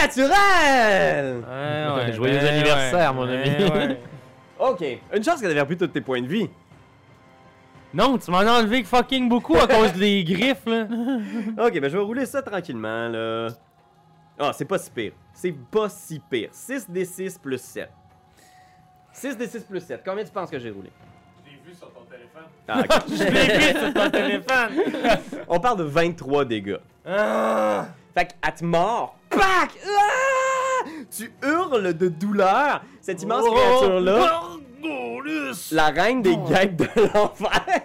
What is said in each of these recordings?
naturel! Ouais, ouais, Joyeux ben anniversaire, mon ami. ouais. Ok, une chance qu'elle avait repris tous tes points de vie. Non, tu m'en as enlevé fucking beaucoup à cause des griffes, là. Ok, ben je vais rouler ça tranquillement, là. Ah, c'est pas si pire. C'est pas si pire. 6 d 6 plus 7. 6 d 6 plus 7. Combien tu penses que j'ai roulé? Je l'ai vu sur ton téléphone. Ah. Je l'ai vu sur ton téléphone. On parle de 23 dégâts. Ah! Fait qu'elle te mord. Pac! Ah! Tu hurles de douleur. Cette immense Oh! créature-là, la reine des guêpes de l'enfer.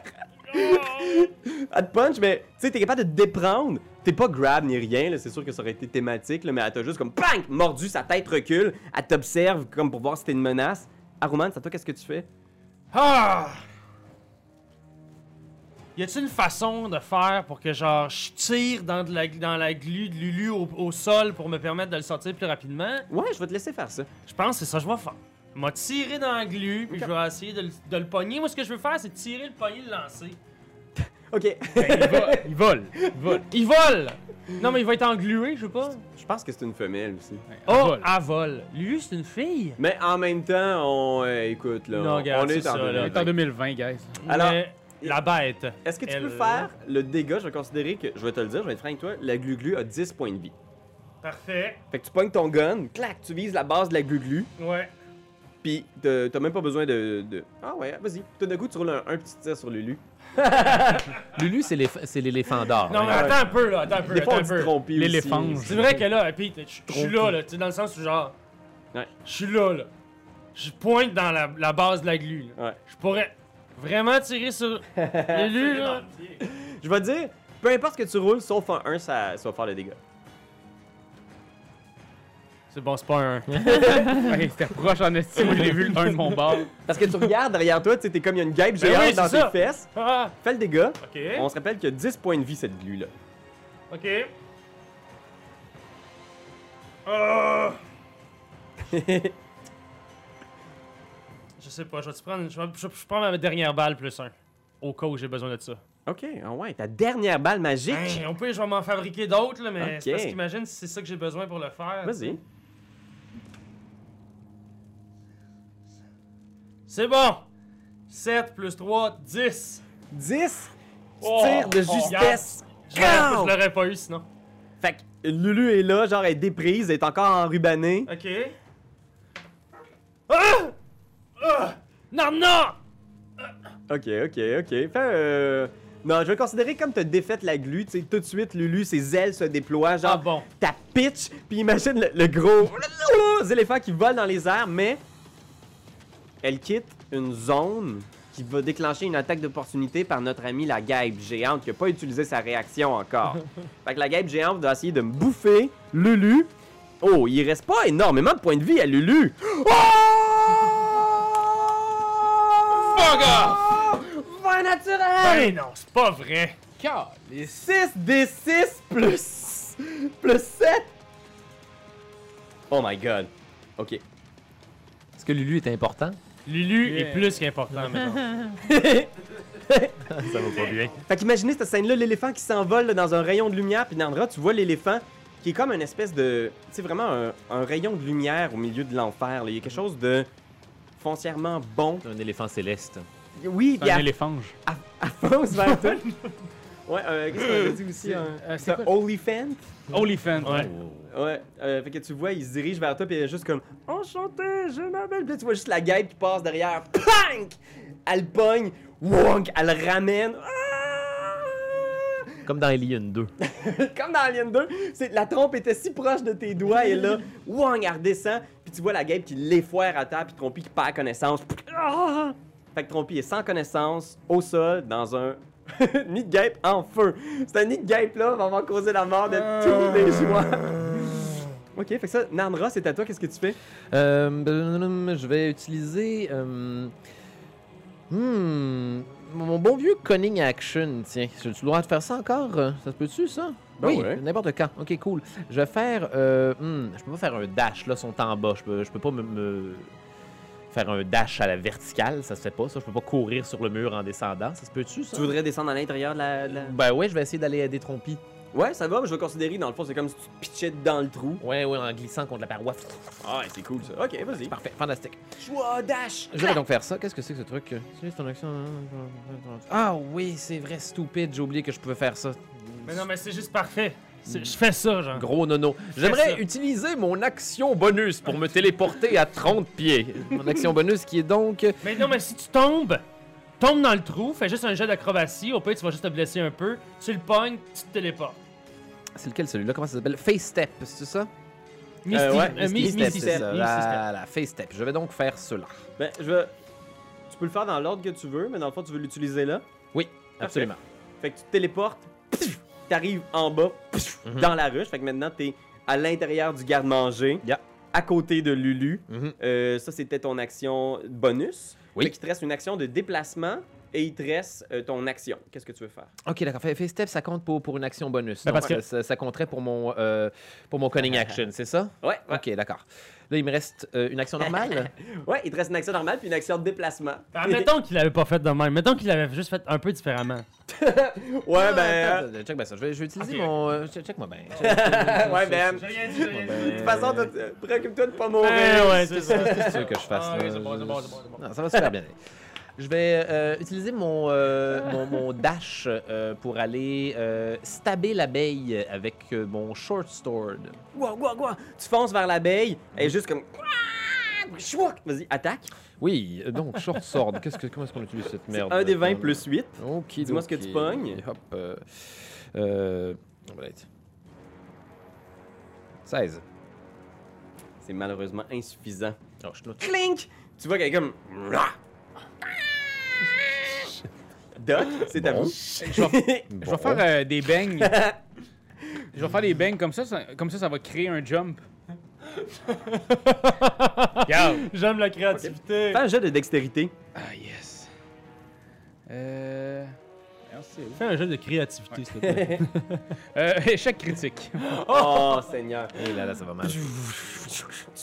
Elle te punch, mais tu sais, t'es capable de te déprendre. T'es pas grab ni rien, là, c'est sûr que ça aurait été thématique, là, mais elle t'a juste comme PANG! Mordu, sa tête recule. Elle t'observe comme pour voir si t'es une menace. Aruman, c'est à toi, qu'est-ce que tu fais? Ah! Y a-t-il une façon de faire pour que genre je tire dans, de la, dans la glu de Lulu au, au sol pour me permettre de le sortir plus rapidement? Ouais, je vais te laisser faire ça. Je pense que c'est ça que je vais faire. Je vais tirer dans la glu, puis je vais essayer de, le- de le pogner. Moi, ce que je veux faire, c'est tirer le pogner et le lancer. Ok. Ben, il, vole. Il vole. Il vole! Non, mais il va être englué, je sais pas. Je pense que c'est une femelle aussi. Oh, vole. Lulu, c'est une fille? Mais en même temps, on. euh, écoute, là. Non, on- regarde, on est en ça, là. 2020. On est en 2020, guys. Alors, Mais la bête. Est-ce que tu peux faire le dégât? Je vais considérer que. Je vais te le dire, je vais être franc avec toi. La glu-glu a 10 points de vie. Parfait. Fait que tu pognes ton gun, clac, tu vises la base de la glu-glu, Ouais. pis t'as même pas besoin de. de- Ah ouais, vas-y. Tout d'un coup, tu roules un, un petit tir sur Lulu. Lulu, c'est l'éléph- c'est l'éléphant d'or. Non, mais hein. attends un peu, là. Attends un peu. Des fois, on attends un dit peu. trompi L'éléphant. aussi. C'est vrai que là, Pete, je je suis là, là, tu sais, dans le sens où genre. Ouais. Je suis là, là. Je pointe dans la, la base de la glu, là. Ouais. Je pourrais vraiment tirer sur Lulu, là. Je vais te dire, peu importe ce que tu roules, sauf un 1, ça, ça va faire le dégât. C'est bon, c'est pas un. Ouais, c'était proche en estime, l'ai vu le 1 de mon bord. Parce que tu regardes derrière toi, tu sais, t'es comme il y a une guêpe Ben géante oui, dans c'est tes ça. fesses. Ah! Fais le dégât. On se rappelle qu'il y a 10 points de vie cette glu-là. Ok. Ah! Je sais pas, je vais te prendre. Je vais, je, je prends ma dernière balle plus un. Au cas où j'ai besoin de ça. ok, ah ouais, ta dernière balle magique. Hein, au pire, je vais m'en fabriquer d'autres, là, mais c'est Ok. parce qu'imagine si c'est ça que j'ai besoin pour le faire. Vas-y. C'est bon! 7 plus 3, 10. 10. Tu Oh, tires de oh, justesse. Je l'aurais- Pow! je l'aurais pas eu sinon. Fait que Lulu est là, genre elle est déprise, elle est encore enrubanée. Ok. Ah! Ah! Non, non! Ok, ok, ok. Fais euh... Non, je vais considérer comme t'as défaite la glu, tu sais, tout de suite, Lulu, ses ailes se déploient, Ah genre, bon. ta pitch, puis imagine le, le gros éléphant qui vole dans les airs, mais elle quitte une zone qui va déclencher une attaque d'opportunité par notre ami la guêpe géante qui a pas utilisé sa réaction encore. fait que la guêpe géante va essayer de me bouffer Lulu. Oh, il reste pas énormément de points de vie à Lulu. Oh! Fuck off! Vin naturel! Ben non, c'est pas vrai. 6 d 6 plus plus 7. Oh my god. OK. Est-ce que Lulu est important? Lulu Yeah. est plus qu'important maintenant. Ça va pas bien. Fait qu'imaginez cette scène-là, l'éléphant qui s'envole dans un rayon de lumière, puis Nandra, tu vois l'éléphant qui est comme une espèce de. Tu sais, vraiment un, un rayon de lumière au milieu de l'enfer. là. Il y a quelque chose de foncièrement bon. Un éléphant céleste. Oui, C'est un éléphange. à fonce vers toi. Ouais, euh, qu'est-ce qu'on a dit aussi? Un, Euh, c'est? Oliphant? Oliphant. Ouais. Ouais, euh, fait que tu vois, il se dirige vers toi, puis il est juste comme Enchanté, je m'appelle. Puis là, tu vois juste la guêpe qui passe derrière. Plank! Elle pogne, wonk, elle le ramène. Ah! Comme dans Alien 2. Comme dans Alien 2, c'est, la trompe était si proche de tes doigts, et là, wong, elle redescend, puis tu vois la guêpe qui l'effoire à terre, puis Trompi qui perd connaissance. Ah! Fait que Trompi est sans connaissance, au sol, dans un nid de guêpe en feu. C'est un nid de guêpe là, va vraiment causer la mort de tous les joueurs. ok, fait que ça, Narnra, c'est à toi, qu'est-ce que tu fais? Euh, blablabla, je vais utiliser. euh, hmm, mon bon vieux Conning Action, tiens. J'ai le droit de faire ça encore euh, Ça se peut-tu, ça? Ben Oui, ouais. n'importe quand. Ok, cool. Je vais faire. Euh, hmm, je peux pas faire un dash, là, sont en bas. Je peux, je peux pas me, me faire un dash à la verticale, ça se fait pas, ça. Je peux pas courir sur le mur en descendant. Ça se peut-tu, ça? Tu voudrais descendre à l'intérieur de la. de la- Ben ouais, je vais essayer d'aller aider Trompi. Ouais, ça va, mais je vais considérer, dans le fond, c'est comme si tu te pitchais dans le trou. Ouais, ouais, en glissant contre la paroi. Ah, ouais, c'est cool ça. Ok, vas-y. Parfait, fantastique. Choix dash! Je vais donc faire ça. Qu'est-ce que c'est que ce truc? Utilise ton action. Ah oui, c'est vrai, stupide. J'ai oublié que je pouvais faire ça. Mais non, mais c'est juste parfait. C'est- Je fais ça, genre. Gros nono. J'aimerais utiliser mon action bonus pour me téléporter à 30 pieds. Mon action bonus qui est donc. Mais non, mais si tu tombes, tombe dans le trou, fais juste un jet d'acrobatie, au pire tu vas juste te blesser un peu, tu le pognes, tu te téléportes. C'est lequel celui-là? Comment ça s'appelle? Face Step, c'est ça? Misty, ouais, euh, Misty Mi- Step, Misty Step, Step. Voilà, Face Step. Je vais donc faire cela. Ben, je vais. Tu peux le faire dans l'ordre que tu veux, mais dans le fond, tu veux l'utiliser là? Oui, absolument. Fait que tu te téléportes, t'arrives en bas, pff, Mhm. dans la ruche. Fait que maintenant, t'es à l'intérieur du garde-manger, Yeah. à côté de Lulu. Mhm. Euh, ça, c'était ton action bonus. Oui. Fait qu'il te reste une action de déplacement et il te reste euh, ton action. Qu'est-ce que tu veux faire? Ok, d'accord. Fa- Face Step, ça compte pour, pour une action bonus. Ben, parce que- ça, ça compterait pour mon, euh, pour mon cunning action, c'est ça? Ouais, ouais. Ok, d'accord. Là, il me reste euh, une action normale? Ouais, il te reste une action normale puis une action de déplacement. Ah, mettons qu'il l'avait pas fait de même. Mettons qu'il l'avait juste fait un peu différemment. ouais, Ah, ben. attends, check bien ça. Je vais, je vais utiliser mon. euh, check- Check-moi ouais, ben. J'ai rien dit, j'ai rien De toute façon, préoccupe-toi de pas mourir. Ouais, ouais, c'est ça. Tu veux que je fasse Ah, là? oui, c'est bon, c'est bon, c'est bon, c'est bon. Non, ça va super bien. Je vais euh, utiliser mon, euh, mon, mon dash euh, pour aller euh, stabber l'abeille avec euh, mon short sword. Quoi, quoi, quoi? Tu fonces vers l'abeille, elle est juste comme. Vas-y, attaque. Oui, donc short sword. Qu'est-ce que, comment est-ce qu'on utilise cette merde? Un des 20 plus 8. Ok, Dis-moi ce que tu pognes. Hop. Euh, euh, on va être- 16. C'est malheureusement insuffisant. Oh, je note. Clink! Tu vois quelqu'un comme. Doc, c'est à vous. Je vais, je vais faire euh, des bangs. je vais faire des bangs comme ça, ça- comme ça, ça va créer un jump. J'aime la créativité. Fais un jeu de dextérité. Ah, yes. Euh. Merci. Fais un jeu de créativité, s'il te plaît. Euh, échec critique. Oh, Seigneur. Et là, là, ça va mal. Tu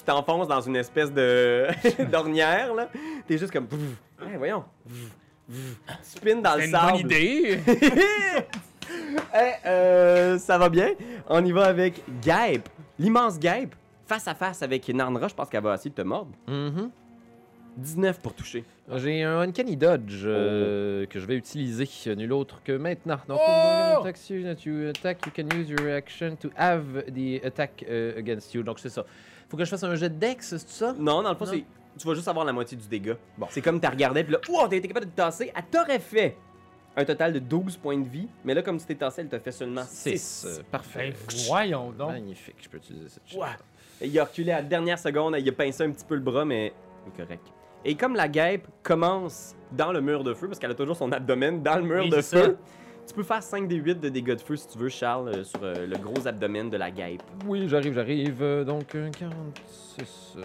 t'enfonces dans une espèce de d'ornière, là. T'es juste comme. Hey, voyons. Tu spins dans le C'est une sable. bonne idée. Hey, euh, ça va bien. On y va avec Gape. L'immense Gape, face à face avec Narnra. Je pense qu'elle va essayer de te mordre. Mhm. 19 pour toucher. J'ai un Uncanny Dodge euh, que je vais utiliser, nul autre que maintenant. Donc, Oh! attack you, that you attack, you can use your action to have the attack euh, against you. Donc, c'est ça. Faut que je fasse un jet de dex, c'est ça? Non, dans le fond, Non. c'est. Tu vas juste avoir la moitié du dégât. Bon. C'est comme t'as regardé, puis là, wow, t'as été capable de te tasser. Elle t'aurait fait un total de 12 points de vie. Mais là, comme tu t'es tassé, elle t'a fait seulement 6. 6. parfait. Ben, voyons donc. Magnifique, je peux utiliser cette chose. Ouais. Il a reculé à la dernière seconde, il a pincé un petit peu le bras, mais correct. Et comme la guêpe commence dans le mur de feu, parce qu'elle a toujours son abdomen dans le mur Oui, de feu, tu peux faire 5 des 8 de dégâts de feu si tu veux, Charles, euh, sur euh, le gros abdomen de la guêpe. Oui, j'arrive, j'arrive. Euh, Donc, un 46. euh,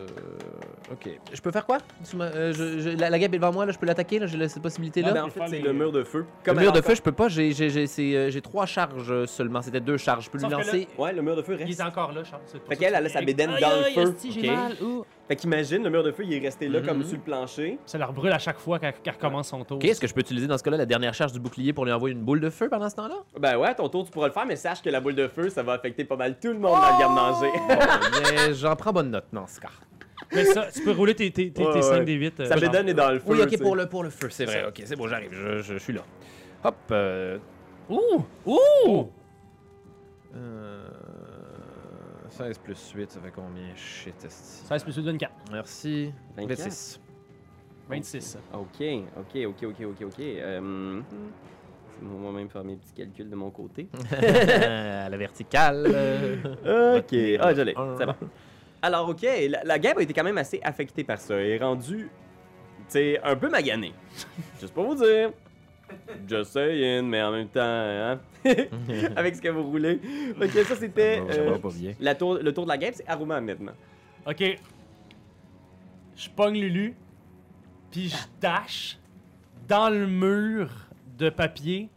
Ok. Je peux faire quoi? Euh, je- je- la, la guêpe est devant moi, là, je peux l'attaquer, là, j'ai la- cette possibilité-là? Ah, ben, en fait, c'est les- le mur de feu. le Comme mur de feu, je peux pas, j'ai- j'ai j'ai- c'est, euh, j'ai trois charges seulement. C'était deux charges. Je peux lui Sauf là- lancer. Ouais, le mur de feu Il reste. est encore là, Charles. Fait ça qu'elle, que- elle a sa bédaine dans le feu. Fait qu'imagine, le mur de feu, il est resté là comme Mhm. sur le plancher. Ça leur brûle à chaque fois qu'elle recommence son tour. Ok, est-ce que je peux utiliser dans ce cas-là la dernière charge du bouclier pour lui envoyer une boule de feu pendant ce temps-là? Ben ouais, à ton tour, tu pourras le faire, mais sache que la boule de feu, ça va affecter pas mal tout le monde dans le garde-manger. Mais j'en prends bonne note dans ce cas. Mais ça, tu peux rouler tes, tes, tes, Ouais, tes ouais. 5 des 8. Sa bédaine est dans le feu. Oui, ok, pour le, pour le feu, c'est vrai. ça. Ok, c'est bon, j'arrive, je, je, je suis là. Hop. Euh, Ouh! Ouh! euh, 16 plus 8, ça fait combien? Shit, esti. 16 plus 8, 24. Merci. 24. 26. 26. Ok, ok, ok, ok, ok, ok. Euh, je vais moi-même faire mes petits calculs de mon côté. à la verticale. euh, Ok, ah, Un. c'est bon. Alors, ok, la, la guêpe a été quand même assez affectée par ça. Elle est rendue, tu sais, un peu maganée. Juste pour vous dire. Just saying, mais en même temps, hein, avec ce que vous roulez. Ok, ça c'était Ça va euh, pas bien. la tour, le tour de la guêpe, c'est Aruma maintenant. Ok. Je pogne Lulu, puis je dash dans le mur de papier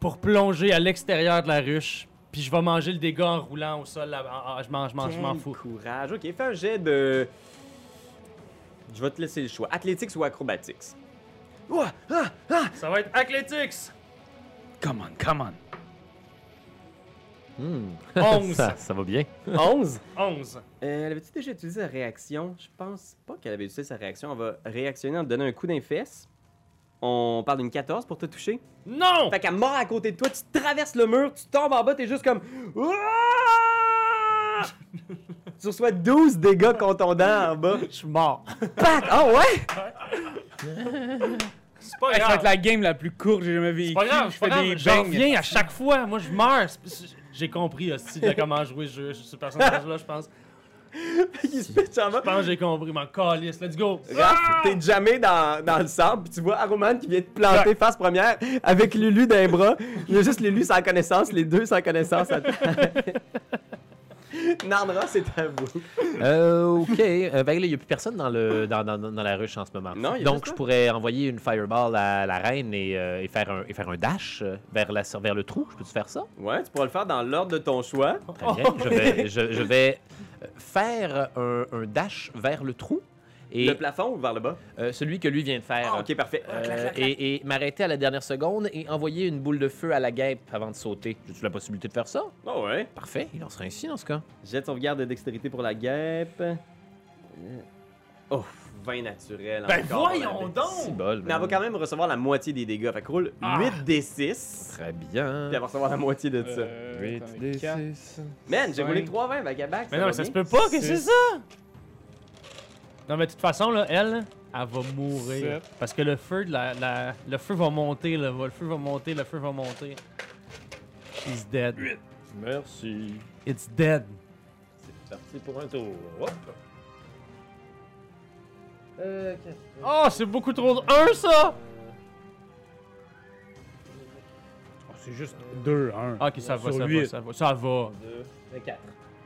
pour plonger à l'extérieur de la ruche. Puis je vais manger le dégât en roulant au sol. là. Ah, ah, je m'en je m'en- je m'en fous. courage. Ok, fais un jet de. Je vais te laisser le choix. Athletics ou acrobatics? Ah, ah! Ça va être Athletics! Come on, come on. Hmm. 11. ça, ça va bien. 11. 11. Euh, elle avait-tu déjà utilisé sa réaction? Je pense pas qu'elle avait utilisé sa réaction. Elle va réactionner en te donnant un coup d'un fesse. On parle d'une 14 pour te toucher. Non! Fait qu'elle mord à côté de toi, tu traverses le mur, tu tombes en bas, t'es juste comme. Tu reçois 12 dégâts contondants en bas. Je suis mort. Pac! Ah ouais? C'est pas Hey, ça va grave. être la game la plus courte que j'ai jamais vécue. C'est pas grave, Je fais grave. des J'en reviens à chaque fois. Moi, je meurs. J'ai compris aussi de comment jouer ce jeu, ce personnage-là, je pense. Il se pitch en bas. Je pense que j'ai compris. Mon calice. Let's go. Raph, t'es jamais dans, dans le sable, puis tu vois Aroman qui vient te planter face première avec Lulu d'un bras. Il y a juste Lulu sans connaissance, les deux sans connaissance. à Nandra, c'est à vous. Euh, ok. Euh, ben il n'y a plus personne dans, le, dans, dans, dans la ruche en ce moment. Non, Donc, je pourrais envoyer une fireball à la reine et, euh, et faire, un, et faire un dash vers, la, vers le trou. Je peux-tu faire ça? Ouais, tu pourras le faire dans l'ordre de ton choix. Très bien. Je vais, je, je vais faire un, un dash vers le trou et Le plafond ou vers le bas? euh, celui que lui vient de faire. Ah, ok, parfait. Euh, Clac, clac, clac. et et m'arrêter à la dernière seconde et envoyer une boule de feu à la guêpe avant de sauter. J'ai-tu la possibilité de faire ça? Oh ouais. Parfait, il en sera ainsi dans ce cas. Jet de sauvegarde de dextérité pour la guêpe. Oh, 20 naturel. Ben encore, voyons donc! bol. Mais elle va quand même recevoir la moitié des dégâts. Fait que roule Ah. 8 des 6. Très bien. Puis elle va recevoir la moitié de ça. Euh, attendez, quatre. Man, j'ai roulé cinq. 3 20 back à back. Mais non, mais ça se peut pas, qu'est-ce que c'est ça? Non, mais de toute façon, là, elle, elle va mourir. Sept. Parce que le feu, de la, la- le feu va monter, là, le feu va monter, le feu va monter. She's dead. Merci. It's dead. C'est parti pour un tour. Hop. Euh, Oh, c'est beaucoup trop. Un, ça! Oh, c'est juste 2, 1. Ah, ok, ça va, ça va, ça va. Ça va. 24.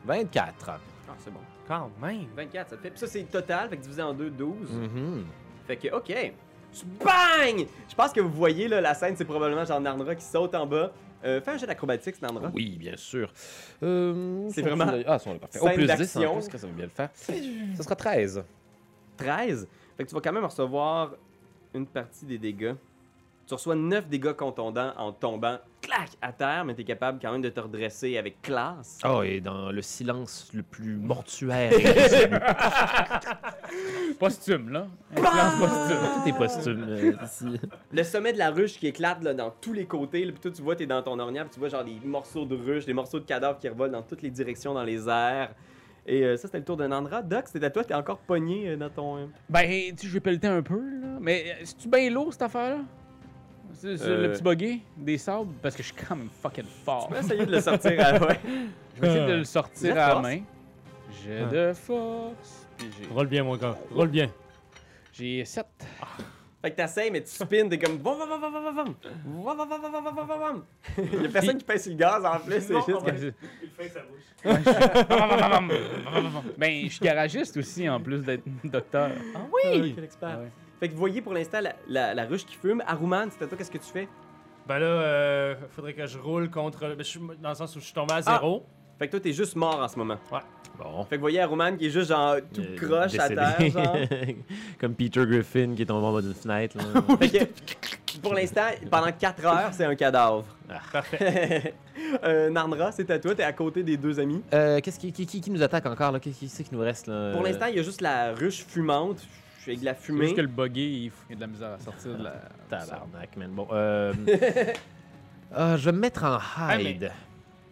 24. Ah, c'est bon. Quand même. 24, ça te fait. Puis ça, c'est total, fait que divisé en 2, 12. Mhm. Fait que, ok. Tu bang! Je pense que vous voyez là, la scène, c'est probablement genre Nandra qui saute en bas. Euh, fais un jet d'acrobatique, Nandra. Oui, bien sûr. Euh, C'est vraiment là? Ah, ils sont là, parfait. Au plus 10, d'action. en plus, que ça va bien le faire. Ça sera 13. 13. Fait que tu vas quand même recevoir une partie des dégâts. Tu reçois 9 dégâts contondants en tombant, clac, à terre, mais t'es capable quand même de te redresser avec classe. Oh, et dans le silence le plus mortuaire. Posthume, là. Posthume. Tout est posthume euh, ici. Le sommet de la ruche qui éclate là, dans tous les côtés. Là, puis toi, tu vois, t'es dans ton ornière, puis tu vois genre des morceaux de ruche, des morceaux de cadavres qui revolent dans toutes les directions dans les airs. Et euh, ça, c'était le tour de Nandra. Doc, c'était à toi, t'es encore pogné euh, dans ton. euh, Ben, tu sais, je vais pelleter un peu, là. Mais euh, c'est-tu bien lourd, cette affaire-là? C'est c'est Euh. le petit buggy des sables? Parce que je suis quand même fucking fort. Tu peux essayer de le sortir à. Ouais. Je vais essayer de le sortir à la main. J'ai Ah. de force. Puis j'ai- Roule bien, mon gars. Roule bien. j'ai 7. Fait que t'essayes, mais tu spins, t'es comme. Vam, vam, vam, vam, vam, vam. Vam, vam, vam, vam, vam, vam, vam, vam. Il y a personne qui pèse sur le gaz en plus, c'est juste ben, Il fait sa bouche. je suis garagiste aussi, en plus d'être docteur. Ah oui! oui! Quel expert. Ouais. Fait que vous voyez pour l'instant la, la, la ruche qui fume. Aruman, c'est à toi, qu'est-ce que tu fais? Ben là, euh, faudrait que je roule contre. ben, je suis dans le sens où je suis tombé à zéro. Fait que toi, t'es juste mort en ce moment. Bon. Fait que vous voyez Aruman qui est juste genre tout Euh, croche à décédé. terre, genre. Comme Peter Griffin qui est tombé en bas d'une fenêtre. Là. fait que pour l'instant, pendant 4 heures, c'est un cadavre. Parfait. euh, Nandra, c'est à toi, t'es à côté des deux amis. Euh, qu'est-ce qui, qui, qui, qui nous attaque encore là? Qu'est-ce qui, c'est qui nous reste là? Pour l'instant, il y a juste la ruche fumante, avec de la fumée. juste que le buggy, il f- il y a de la misère à sortir de la. Tabarnak, man. Bon, euh... euh, je vais me mettre en mais- hide.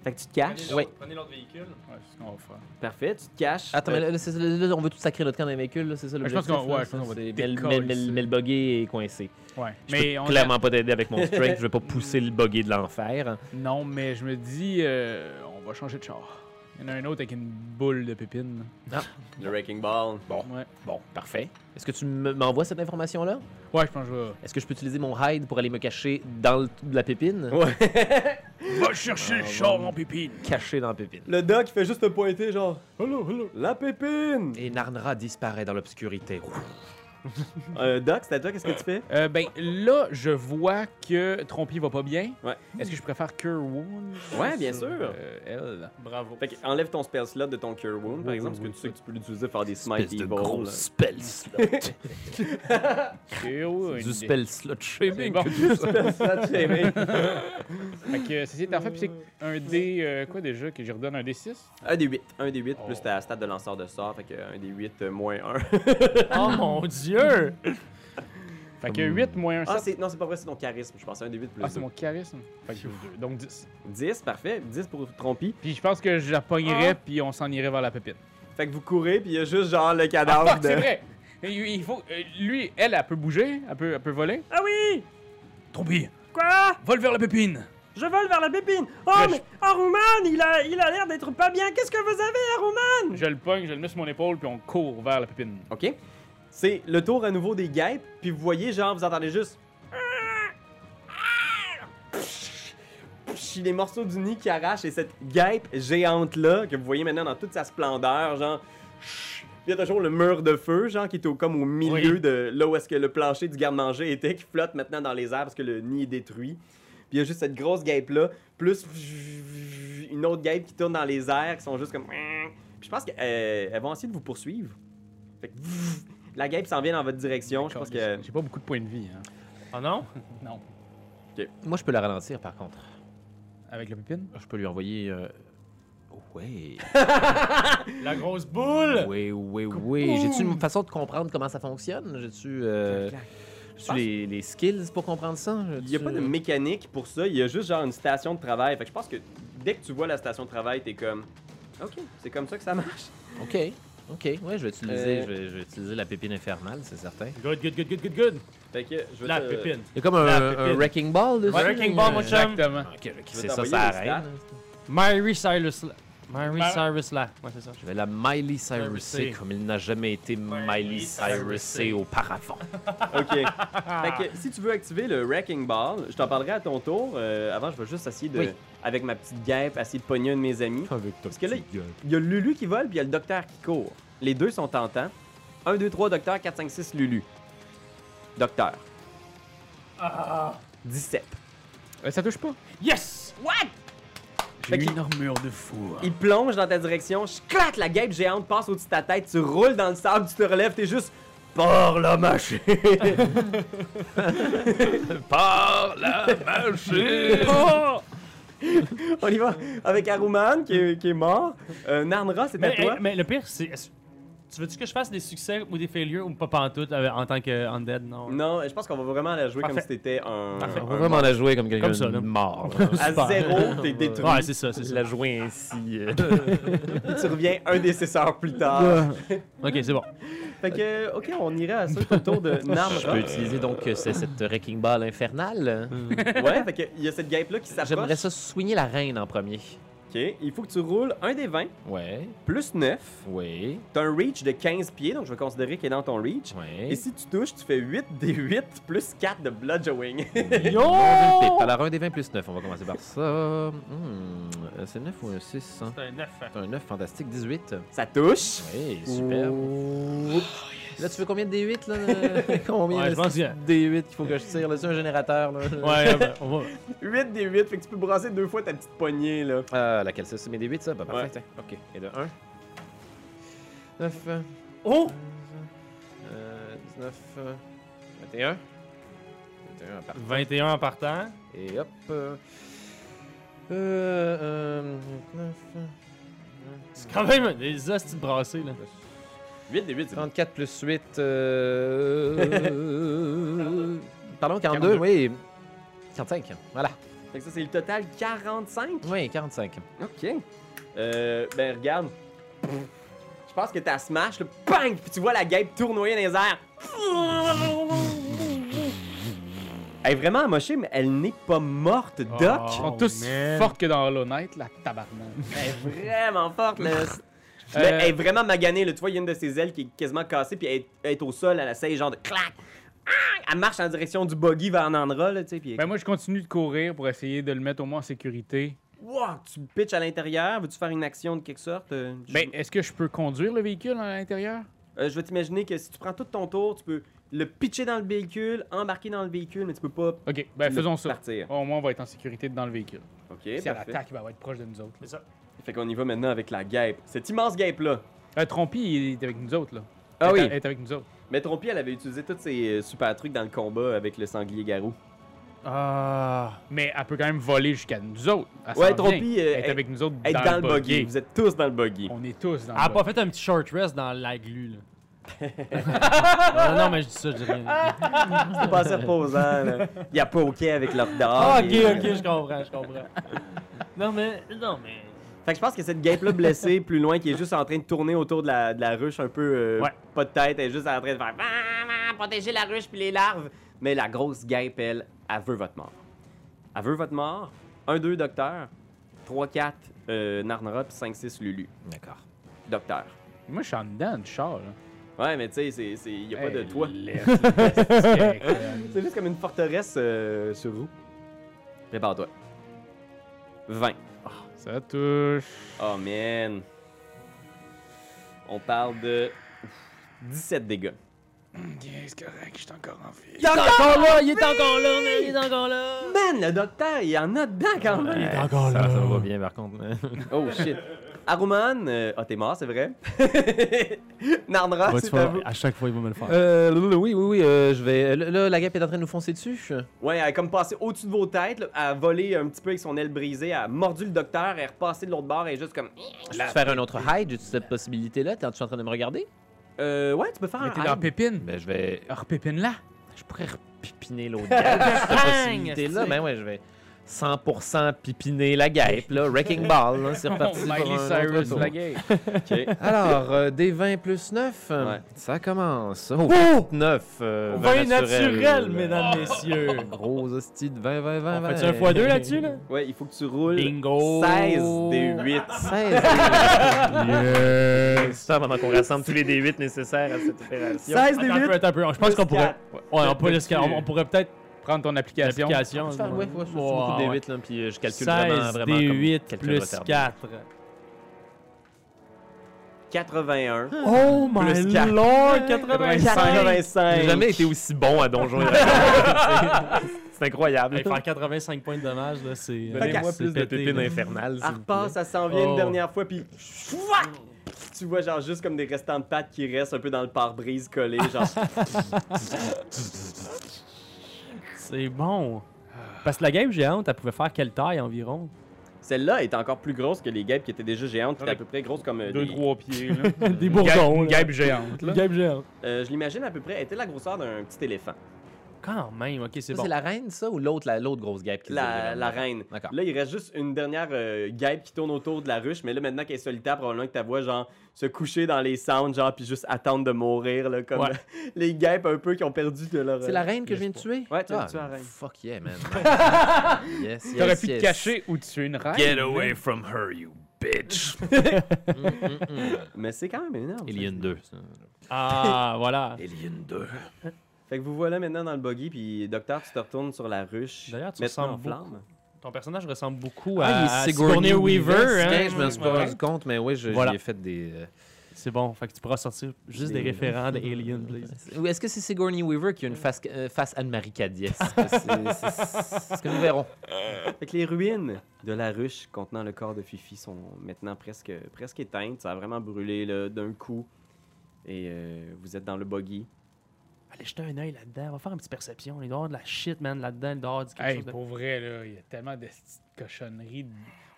Fait que tu te caches. Ouais. Prenez l'autre véhicule. Ouais, c'est ce qu'on va faire. Parfait, tu te caches. Attends, Euh, mais là, là, c'est- là, là, on veut tout sacrer notre camp dans les véhicules, là, c'est ça je pense l'objectif? qu'on- là, ouais, je ça, pense qu'on va c'est- mais, le- mais- mais buggy est coincé. Ouais. Je Mais peux on clairement pas t'aider avec mon strength, je vais pas pousser le buggy de l'enfer. Non, mais je me dis, euh, on va changer de char. Il y en a un autre avec une boule de pépines. Le Wrecking Ball. Bon, Ouais. bon, parfait. Est-ce que tu me- m'envoies cette information-là? Ouais, je pense que je vais. Est-ce que je peux utiliser mon hide pour aller me cacher dans le- la pépine? Ouais. Va chercher le char en pépine. Caché dans la pépine. Le doc il fait juste te pointer, genre. Hello, hello. La pépine! Et Narnra disparaît dans l'obscurité. Euh, Doc, c'est à toi, qu'est-ce que tu fais? Euh, ben là, je vois que Trompier va pas bien. Ouais. Est-ce que je préfère Cure Wounds? Ouais, bien sûr. euh, elle. Bravo. Fait que enlève ton spell slot de ton Cure Wound, par exemple, oui, parce que tu sais que tu peux l'utiliser pour faire des Smite Espèce de gros là. spell slot. Du spell slot C'est shaming. bon. Ça, tu aimé. fait que c'est en fait, puis c'est un dé, euh, quoi déjà, que je redonne un D6? Un des 8. Un des 8 Oh. plus ta stat de lanceur de sort. Fait que un des 8 euh, moins 1. Oh mon dieu! Fait que 8 moins 1, ah, 7. c'est, non, c'est pas vrai, c'est ton charisme. Je pense un des 8 plus Ah, c'est 2. mon charisme. Fait que deux, donc 10. 10, parfait. 10 pour Trompi. Puis je pense que je la pognerais, Ah. puis on s'en irait vers la pépite. Fait que vous courez, puis il y a juste genre le Ah, cadavre fuck, de. c'est vrai! Il il faut, euh, lui, elle, elle peut bouger, elle peut, elle peut voler. Ah oui! Trompi, Quoi? vole vers la pépine! Je vole vers la pépine! Oh, mais Aruman, il a, il a l'air d'être pas bien. Qu'est-ce que vous avez, Aruman? Je le pogne, je le mets sur mon épaule, puis on court vers la pépine. Ok. C'est le tour à nouveau des guêpes, puis vous voyez, genre, vous entendez juste. Les morceaux du nid qui arrachent et cette guêpe géante-là, que vous voyez maintenant dans toute sa splendeur, genre. Il y a toujours le mur de feu, genre, qui est au, comme au milieu Oui. de là où est-ce que le plancher du garde-manger était, qui flotte maintenant dans les airs parce que le nid est détruit. Puis il y a juste cette grosse guêpe-là, plus une autre guêpe qui tourne dans les airs, qui sont juste comme. Puis je pense qu'elles vont essayer de vous poursuivre. Fait que la guêpe s'en vient dans votre direction. Je pense que. J'ai pas beaucoup de points de vie, hein. Oh non? Non. Moi, je peux la ralentir, par contre. Avec la pépine? Je peux lui envoyer... euh, Ouais. La grosse boule! Oui, oui, oui. J'ai-tu une façon de comprendre comment ça fonctionne? J'ai-tu euh, les, les skills pour comprendre ça? Il n'y a pas de mécanique pour ça, il y a juste genre une station de travail. Fait que je pense que dès que tu vois la station de travail, t'es comme. Ok, c'est comme ça que ça marche. OK. OK. Ouais, je vais utiliser, Euh. je vais, je vais utiliser la pépine infernale, c'est certain. Good, good, good, good, good, good. Fait que je vais La te- pépine. Il y a comme un, La un pépine. wrecking ball dessus. Ouais, wrecking ball, mon chum. Exactement. OK, OK, Je c'est ça, t'envoyer ça les arrête. Miley Cyrus. Miley Ma- Cyrus là. Ouais, c'est ça. Je vais la Miley Cyrus Cyrusée. comme il n'a jamais été Miley Cyrusée Cyrusée. auparavant. Ok. fait que si tu veux activer le Wrecking Ball, je t'en parlerai à ton tour. Euh, avant, je vais juste essayer de. Oui. Avec ma petite guêpe, essayer de pogner un de mes amis. Parce que là, il y a Lulu qui vole, puis il y a le docteur qui court. Les deux sont tentants. 1, 2, 3, docteur, 4, 5, 6, Lulu. Docteur. 17. Euh, ça touche pas? Yes! J'ai une armure de fou. Il plonge dans ta direction, je claque, la guêpe géante passe au-dessus de ta tête, tu roules dans le sable, tu te relèves, t'es juste par la machine. Par la machine! Oh! On y va avec Aruman qui est, qui est mort. Euh, Narnra, c'est à Mais, toi. hey, mais le pire, c'est. Tu veux-tu que je fasse des succès ou des failures ou pas pantoute euh, en tant que undead? Non. Non, je pense qu'on va vraiment la jouer comme si t'étais un. Parfait. On un va vraiment la jouer comme quelqu'un Comme ça, de mort. À zéro, t'es détruit. Ouais, c'est ça, c'est ça. la jouer ainsi. euh. Tu reviens un décesseur plus tard. Ok, c'est bon. Fait que, ok, on irait à ça autour de Je Narnra. peux utiliser donc euh, c'est cette wrecking ball infernale. Ouais, fait que il y a cette guêpe-là qui s'approche. J'aimerais ça soigner la reine en premier. Ok, il faut que tu roules un des 20 Ouais, plus 9. oui, T'as un reach de 15 pieds, donc je vais considérer qu'il est dans ton reach. ouais. Et si tu touches, tu fais 8 des 8 plus 4 de bludgeoning. Yo! Alors, un des 20 plus 9, on va commencer par ça. Hmm, c'est 9 ou un 6 hein? C'est un 9. C'est un 9, fantastique, 18. Ça touche. Oui, super. Là, tu fais combien de D8 là Combien Ouais, de je pense que- D8 qu'il faut que je tire là? C'est un générateur là Ouais, ben, on va. 8 des 8, fait que tu peux brasser deux fois ta petite poignée là. Euh, laquelle ça? C'est mes D8 ça? Bah, parfait. Ouais. tiens. Ok. Et de 1. 9. Oh! Euh, 19. euh, 21. 21 à part. 21 en partant. Et hop. Euh, euh, euh, 29. C'est quand même des hosties brassés, là. 8 des 8, c'est bon. 34 plus 8. Euh... Pardon, 42, 42. oui. 45. Voilà. Fait que ça, c'est le total 45. Oui, 45. Ok. Euh, ben regarde. Je pense que t'as smash, là, bang! Puis tu vois la guêpe tournoyer dans les airs. Elle est vraiment amochée, mais elle n'est pas morte, Doc. Ils sont Oh, tous que dans Hollow Knight, la tabarnak. Elle est vraiment forte, là. Là, Euh, elle est vraiment maganée, là. Tu vois, il y a une de ses ailes qui est quasiment cassée, puis elle est, elle est au sol, elle essaye genre de clac. Ah! Elle marche en direction du buggy vers Nandra, là, tu sais, puis... Ben moi, je continue de courir pour essayer de le mettre au moins en sécurité. Wow, tu pitches à l'intérieur, veux-tu faire une action de quelque sorte? euh, Ben, est-ce que je peux conduire le véhicule à l'intérieur? Euh, je vais t'imaginer que si tu prends tout ton tour, tu peux le pitcher dans le véhicule, embarquer dans le véhicule, mais tu peux pas Ok, ben faisons ça. partir. Au moins, on va être en sécurité dans le véhicule. Ok, si elle parfait. attaque, ben, elle va être proche de nous autres. C'est ça. Fait qu'on y va maintenant avec la guêpe. Cette immense guêpe-là. Euh, Trompi, il est avec nous autres, là. Ah Elle oui. est- Elle est avec nous autres. Mais Trompi, elle avait utilisé tous ses euh, super trucs dans le combat avec le sanglier garou. Ah. Mais elle peut quand même voler jusqu'à nous autres. Elle Ouais, Trompi, euh, elle est avec nous autres Être dans, le buggy. Vous êtes tous dans le buggy. On est tous dans Elle a le pas buggy. fait un petit short rest dans la glu, là. non, non, mais je dis ça, je dis rien. C'est pas assez reposant, là. Il y a pas OK avec leur Ah, dard. ok, ok, je comprends, je comprends. Non, mais. Non, mais. Fait que je pense que cette guêpe-là blessée, plus loin, qui est juste en train de tourner autour de la, de la ruche, un peu euh, Ouais. pas de tête, elle est juste en train de faire Ah, ah, protéger la ruche puis les larves. Mais la grosse guêpe, elle, elle veut votre mort. Elle veut votre mort. 1-2 docteur. 3-4 euh, Narnara puis 5-6 Lulu. D'accord. Docteur. Moi, je suis en dedans du char, là. Ouais, mais tu sais, c'est- c'est- il y a pas de toit. C'est juste comme une forteresse euh, sur roue. Prépare-toi. 20. Ça touche. Oh man. On parle de ouf, 17 dégâts. Ok, c'est correct, je suis encore en vie. Il est encore là, il est encore là, il est encore là. Man, le docteur, il y en a dedans quand même. est encore ça, là. ça va bien par contre. Oh shit. Aruman, euh, ah t'es mort, c'est vrai. Narnra, c'est à vous. à chaque fois, il va me le faire. Euh, oui, oui, oui, euh, je vais. Là, la guêpe est en train de nous foncer dessus. Ouais, elle a comme passé au-dessus de vos têtes, elle a volé un petit peu avec son aile brisée, elle a mordu le docteur, elle est repassée de l'autre bord, elle est juste comme. Je peux faire un autre hide, j'ai cette possibilité-là. T'es en train de me regarder? Euh, ouais, tu peux faire Mais un. t'es dans. Pépine. Ben, je vais. Alors, Pépine là. Je pourrais repipiner l'autre guêpe. cette possibilité-là. c'est- Ben, ouais, je vais 100% pipiner la guêpe, là. Wrecking Ball, là. C'est reparti. pour un Cyrus, tour. la. Alors, euh, des 20 plus 9, Ouais. ça commence. Oh! 9. Euh, 20 naturel, mesdames, messieurs. Gros hostie de 20, 20, 20, On 20. fait un x2 là-dessus, là? Ouais, il faut que tu roules. Bingo! 16 des 8. 16. Yes! ça pendant qu'on rassemble tous les D8 nécessaires à cette opération. 16 des Attends un 8. peu, attends un peu. Je pense qu'on pourrait. Ouais, on pourrait, on pourrait peut-être. Prendre ton application. L'application. Ouais, ouais, ouais, c'est beaucoup Ouais, de ouais. D8, là, puis euh, je calcule vraiment, 16 vraiment comme D8 calcul plus retardé. 4. 81. Oh my Plus quatre. lord! 85! 85. J'ai jamais été aussi bon à Dragons. C'est- incroyable. Hey, faire 85 points de dommage, là, c'est. Donnez-moi c'est plus de pépines là. infernales. Elle repasse, ça s'en vient une Oh. dernière fois, puis tu vois genre juste comme des restants de pattes qui restent un peu dans le pare-brise collé, genre. C'est bon. Parce que la game géante, elle pouvait faire quelle taille environ? Celle-là est encore plus grosse que les guêpes qui étaient déjà géantes, qui étaient à peu près grosses comme euh, Deux, des- trois pieds, là. Des guêpe- Une là. guêpe géante, là. Une game géante. Euh, je l'imagine à peu près, elle était la grosseur d'un petit éléphant. Quand même, ok, c'est Ça, bon. c'est la reine, ça, ou l'autre, la- l'autre grosse guêpe qui La, la reine. D'accord. Là, il reste juste une dernière euh, guêpe qui tourne autour de la ruche, mais là, maintenant qu'elle est solitaire, probablement que ta voix, genre, se coucher dans les sounds, genre, puis juste attendre de mourir, là, comme Ouais. euh, les guêpes un peu qui ont perdu de leur. C'est la reine que je viens de tuer? Ouais, tu as Ah, tué la reine. Fuck yeah, man. yes, yes, T'aurais pu yes. te cacher ou tuer une reine. from her, you bitch. Mais c'est quand même énorme. Alien 2. ça. Ah, voilà. Alien 2. Fait que vous voilà maintenant dans le buggy, puis docteur, tu te retournes sur la ruche. D'ailleurs, tu maintenant en ressembles flamme. Ton personnage ressemble beaucoup à, Ah, à Sigourney Weaver. hein? Tiens, je me suis pas rendu compte, mais oui, je, Voilà. j'y ai fait des. euh, C'est bon, fait que tu pourras sortir juste des Des- référents d'Alien, please. Ou est-ce que c'est Sigourney Weaver qui a une face, euh, face Anne-Marie Cadiès? C'est ce que nous verrons. Fait que les ruines de la ruche contenant le corps de Fifi sont maintenant presque, presque éteintes. Ça a vraiment brûlé là, d'un coup. Et euh, vous êtes dans le buggy. Allez jeter un œil là-dedans, on va faire une petite perception. Il doit y avoir de la shit, man, là-dedans. Il doit y avoir du quelque Hey, chose de... pour vrai, là, il y a tellement de petites cochonneries.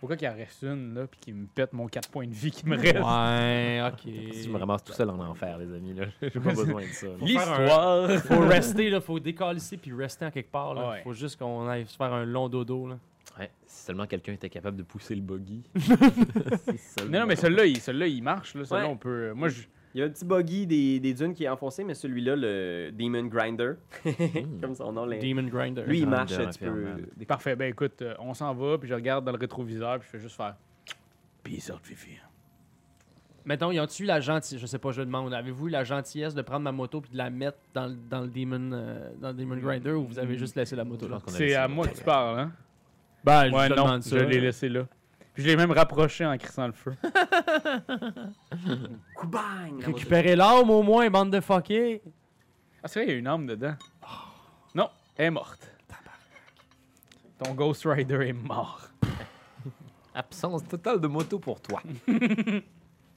Au cas qu'il en reste une, là, puis qu'il me pète mon 4 points de vie qui me reste. Ouais, Je me ok. ramasse tout seul en enfer, les amis. là. J'ai pas besoin de ça. faire un- L'histoire. Faut rester, là, faut décalisser puis rester en quelque part. Là. Ouais. Faut juste qu'on aille se faire un long dodo. Là. Ouais, si seulement quelqu'un était capable de pousser le buggy. Non, non, mais celui-là, il, celui-là, il marche. Là. Celui-là, Ouais. on peut. euh, Moi, je. Il y a un petit buggy des, des dunes qui est enfoncé, mais celui-là, le Demon Grinder, Hmm. comme son nom l'indique. Demon Grinder. Lui, il Grinder marche, tu peux... infernal. Parfait. Ben écoute, euh, on s'en va, puis je regarde dans le rétroviseur, puis je fais juste faire. Peace out, Fifi. Mettons, y a-tu la gentillesse, je sais pas, je demande, avez-vous eu la gentillesse de prendre ma moto puis de la mettre dans, le- dans le Demon, euh, dans le Demon Grinder ou vous avez juste laissé la moto là? pense qu'on a C'est à moi que tu parles, hein? Ben, Ouais, te non, demande ça. je l'ai laissé là. Puis je l'ai même rapproché en crissant le feu. Coubang! Récupérez l'âme au moins, bande de fuckés. Ah, c'est vrai, il y a une âme dedans. Non, elle est morte. Ton Ghost Rider est mort. Absence totale de moto pour toi.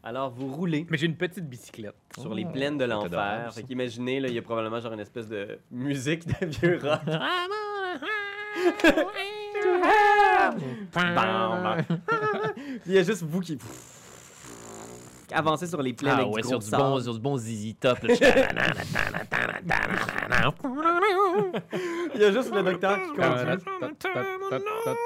Alors, vous roulez Mais j'ai une petite bicyclette. sur les plaines de l'enfer. adorable, ça. Fait qu'imaginez, là, il y a probablement genre une espèce de musique de vieux rock. Bam. Il y a juste vous qui avancez sur les plaines Ah avec ouais, du sur du, sable. bon, sur du bon ZZ Top. là. Il y a juste le docteur qui conduit.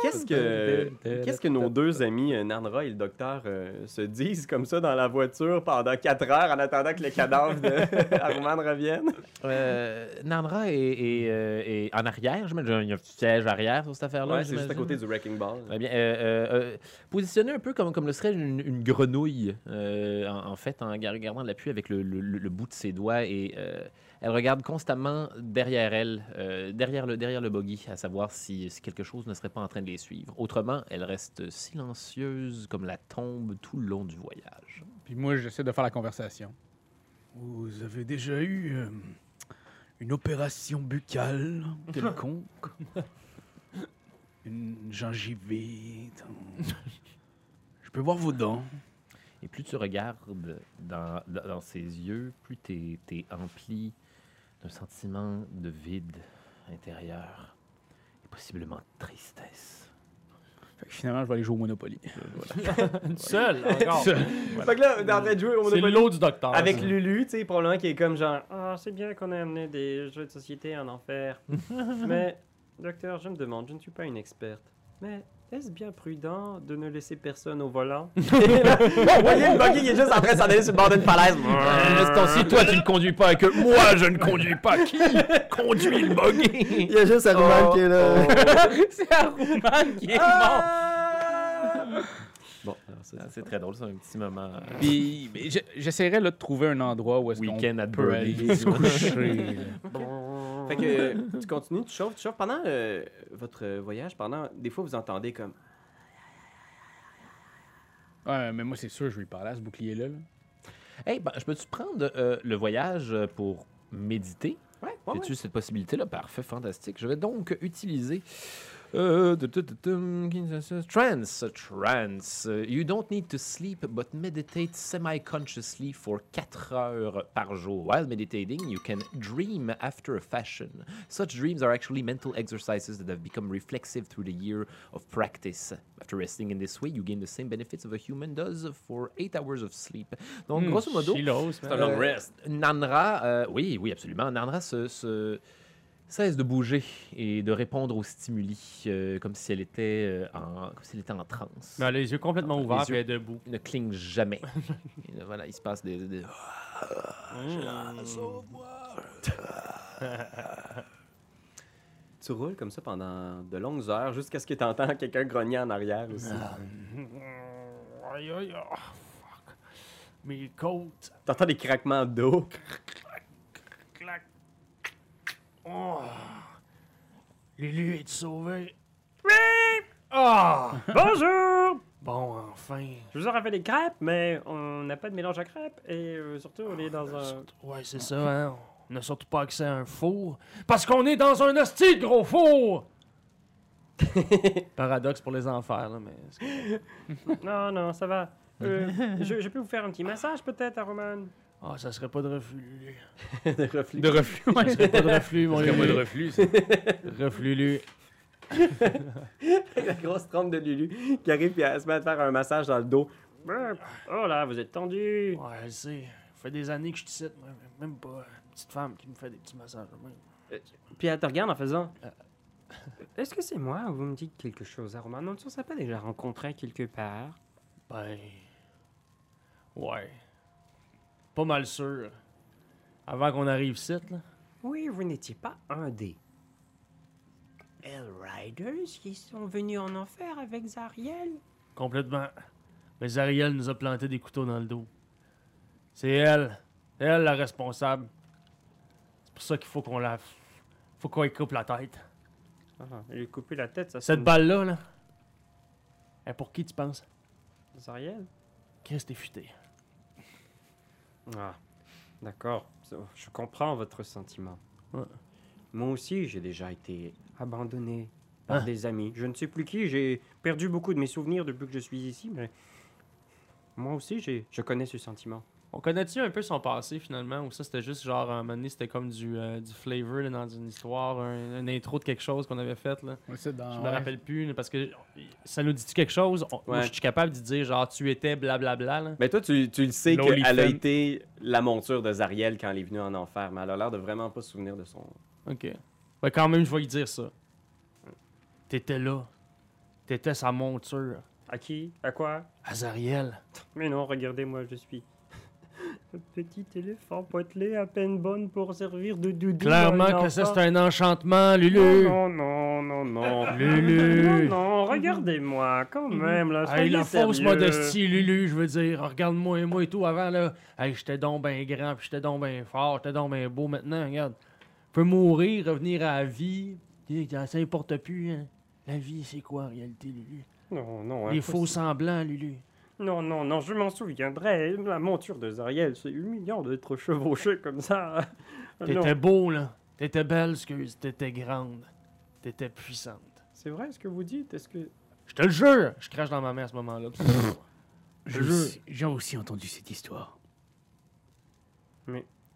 Qu'est-ce que, qu'est-ce que nos deux amis, euh, Narnra et le docteur, euh, se disent comme ça dans la voiture pendant 4 heures en attendant que le cadavre de Armand revienne? Euh, Nandra est, est, euh, est en arrière, j'imagine. Il y a un petit siège arrière sur cette affaire-là. Ouais, c'est juste à côté du Wrecking Ball. Bien. Euh, euh, euh, positionné un peu comme, comme le serait une, une grenouille, euh, en, en fait, en gar- regardant l'appui avec le, le- le bout de ses doigts. Et euh, elle regarde constamment derrière elle, euh, derrière, le, derrière le buggy, à savoir si, si quelque chose ne serait pas en train de les suivre. Autrement, elle reste silencieuse comme la tombe tout le long du voyage. Puis moi, j'essaie de faire la conversation. Vous avez déjà eu euh, une opération buccale quelconque? Une gingivite? Je peux voir vos dents. Et plus tu regardes dans, ses yeux, plus tu es, empli d'un sentiment de vide intérieur et possiblement de tristesse. Fait que finalement, je vais aller jouer au Monopoly. Seul, encore. Fait que là, est en train de jouer au C'est Monopoly l'eau du docteur. avec ça. Lulu, tu sais, probablement qui est comme genre Ah, c'est bien qu'on ait amené des jeux de société en enfer. Mais, docteur, je me demande, je ne suis pas une experte. Mais est-ce bien prudent de ne laisser personne au volant? Vous voyez le buggy qui est juste en train de s'en aller sur le bord d'une falaise. si toi tu ne conduis pas et que moi je ne conduis pas, qui conduit le buggy? Il y a juste Aruman Oh, qui est là. c'est Aruman qui est mort. Ah! Bon, alors ça, Ah, C'est très drôle, c'est un petit moment. Puis mais je- j'essaierais là, de trouver un endroit où est-ce qu'on Week-end at peut aller se coucher. Fait que euh, tu continues, tu chauffes, tu chauffes. Pendant euh, votre voyage, pendant des fois vous entendez comme Ouais, mais moi, c'est sûr, je vais lui parler à ce bouclier-là. là. Hey, ben, je peux-tu prendre euh, le voyage euh, pour méditer? Ouais, ouais, As-tu cette possibilité-là? Parfait, fantastique. Je vais donc utiliser. Euh, trance, trance. You don't need to sleep, but meditate semi-consciously for 4 heures par jour. While meditating, you can dream after a fashion. Such dreams are actually mental exercises that have become reflexive through the year of practice. After resting in this way, you gain the same benefits of a human does for 8 hours of sleep. Donc, Hmm, grosso modo, C'est man. un long euh, rest. Nanra, euh, oui, oui, absolument. Nanra se, se- cesse de bouger et de répondre aux stimuli euh, comme si elle était euh, en, comme si elle était en transe. Mais elle a les yeux complètement Les ouverts yeux- puis elle est debout. Ne cligne jamais. Et là, voilà, il se passe des. des- Tu roules comme ça pendant de longues heures jusqu'à ce que tu entends quelqu'un grogner en arrière aussi. Aïe, aïe, oh, fuck. Mes côtes. T'entends des craquements d'eau. Clac. Oh. Lulu, es-tu sauvé? Ah! Bonjour! Bon, enfin. Je vous aurais fait des crêpes, mais on n'a pas de mélange à crêpes et euh, surtout on est dans un. Ouais, c'est ça, hein. On n'a surtout pas accès à un four. Parce qu'on est dans un hostie de gros four! Paradoxe pour les enfers, là, mais. Non, non, ça va. Euh, je, je peux vous faire un petit massage peut-être, Roman? Ah, ça serait pas de reflux, Lulu. de reflux. De reflux, Ça ouais. serait pas de reflux, mon pas de Lulu. reflux, ça. Reflux, Lulu. La grosse trompe de Lulu qui arrive et elle se met à te faire un massage dans le dos. Oh là, vous êtes tendu. Ouais, je sais. Ça fait des années que je te cite, moi. Même pas une petite femme qui me fait des petits massages. même. Puis elle te regarde en faisant. Euh, Est-ce que c'est moi ou vous me dites quelque chose, Roman? On ne s'est pas déjà rencontré quelque part. Ben. Ouais. Pas mal sûr. Avant qu'on arrive ici, là. Oui, vous n'étiez pas un des Hellriders qui sont venus en enfer avec Zariel? Complètement. Mais Zariel nous a planté des couteaux dans le dos. C'est elle. C'est elle la responsable. C'est pour ça qu'il faut qu'on la. Faut qu'on lui coupe la tête. Ah, lui couper la tête, ça Cette balle-là, là, Eh, pour qui tu penses? Zariel? Chris, t'es futé. Ah, d'accord. Je comprends votre sentiment. Ouais. Moi aussi, j'ai déjà été abandonné par Ah. des amis. Je ne sais plus qui. J'ai perdu beaucoup de mes souvenirs depuis que je suis ici, mais moi aussi, je connais ce sentiment. On connaît-tu un peu son passé finalement ou ça c'était juste genre à un moment donné c'était comme du, euh, du flavor là, dans une histoire, un, une intro de quelque chose qu'on avait fait là? Ouais, c'est dans- Je me ouais. rappelle plus là, parce que ça nous dit quelque chose? On- Moi Ouais. je suis capable de dire genre tu étais blablabla. Mais toi, tu, tu le sais qu'elle a été la monture de Zariel quand elle est venue en enfer, mais elle a l'air de vraiment pas se souvenir de son. Ok. Ouais, quand même je vais lui dire ça. T'étais là. T'étais sa monture. À qui? À quoi? Azariel. Mais non, regardez, moi, je suis. Petit éléphant potelé à peine bonne pour servir de doudou. Clairement que ça c'est un enchantement, Lulu. Non, non, non, non, non. Lulu. Non, non, regardez-moi, quand même, là. Hey, la fausse modestie, Lulu, je veux dire. Regarde-moi et moi et tout avant, là. Hey, j'étais donc ben grand, puis j'étais donc ben fort, j'étais donc ben beau. Maintenant, regarde. Je peux mourir, revenir à la vie. Ça importe plus, hein. La vie, c'est quoi en réalité, Lulu? Non, non, Les faux semblants, Lulu. Non, non, non, je m'en souviendrai. La monture de Zariel, c'est humiliant d'être chevauché comme ça. T'étais beau, là. T'étais belle, excuse. T'étais grande. T'étais puissante. C'est vrai ce que vous dites? Est-ce que. Je te le jure! Je crache dans ma main à ce moment-là. J'ai aussi entendu cette histoire.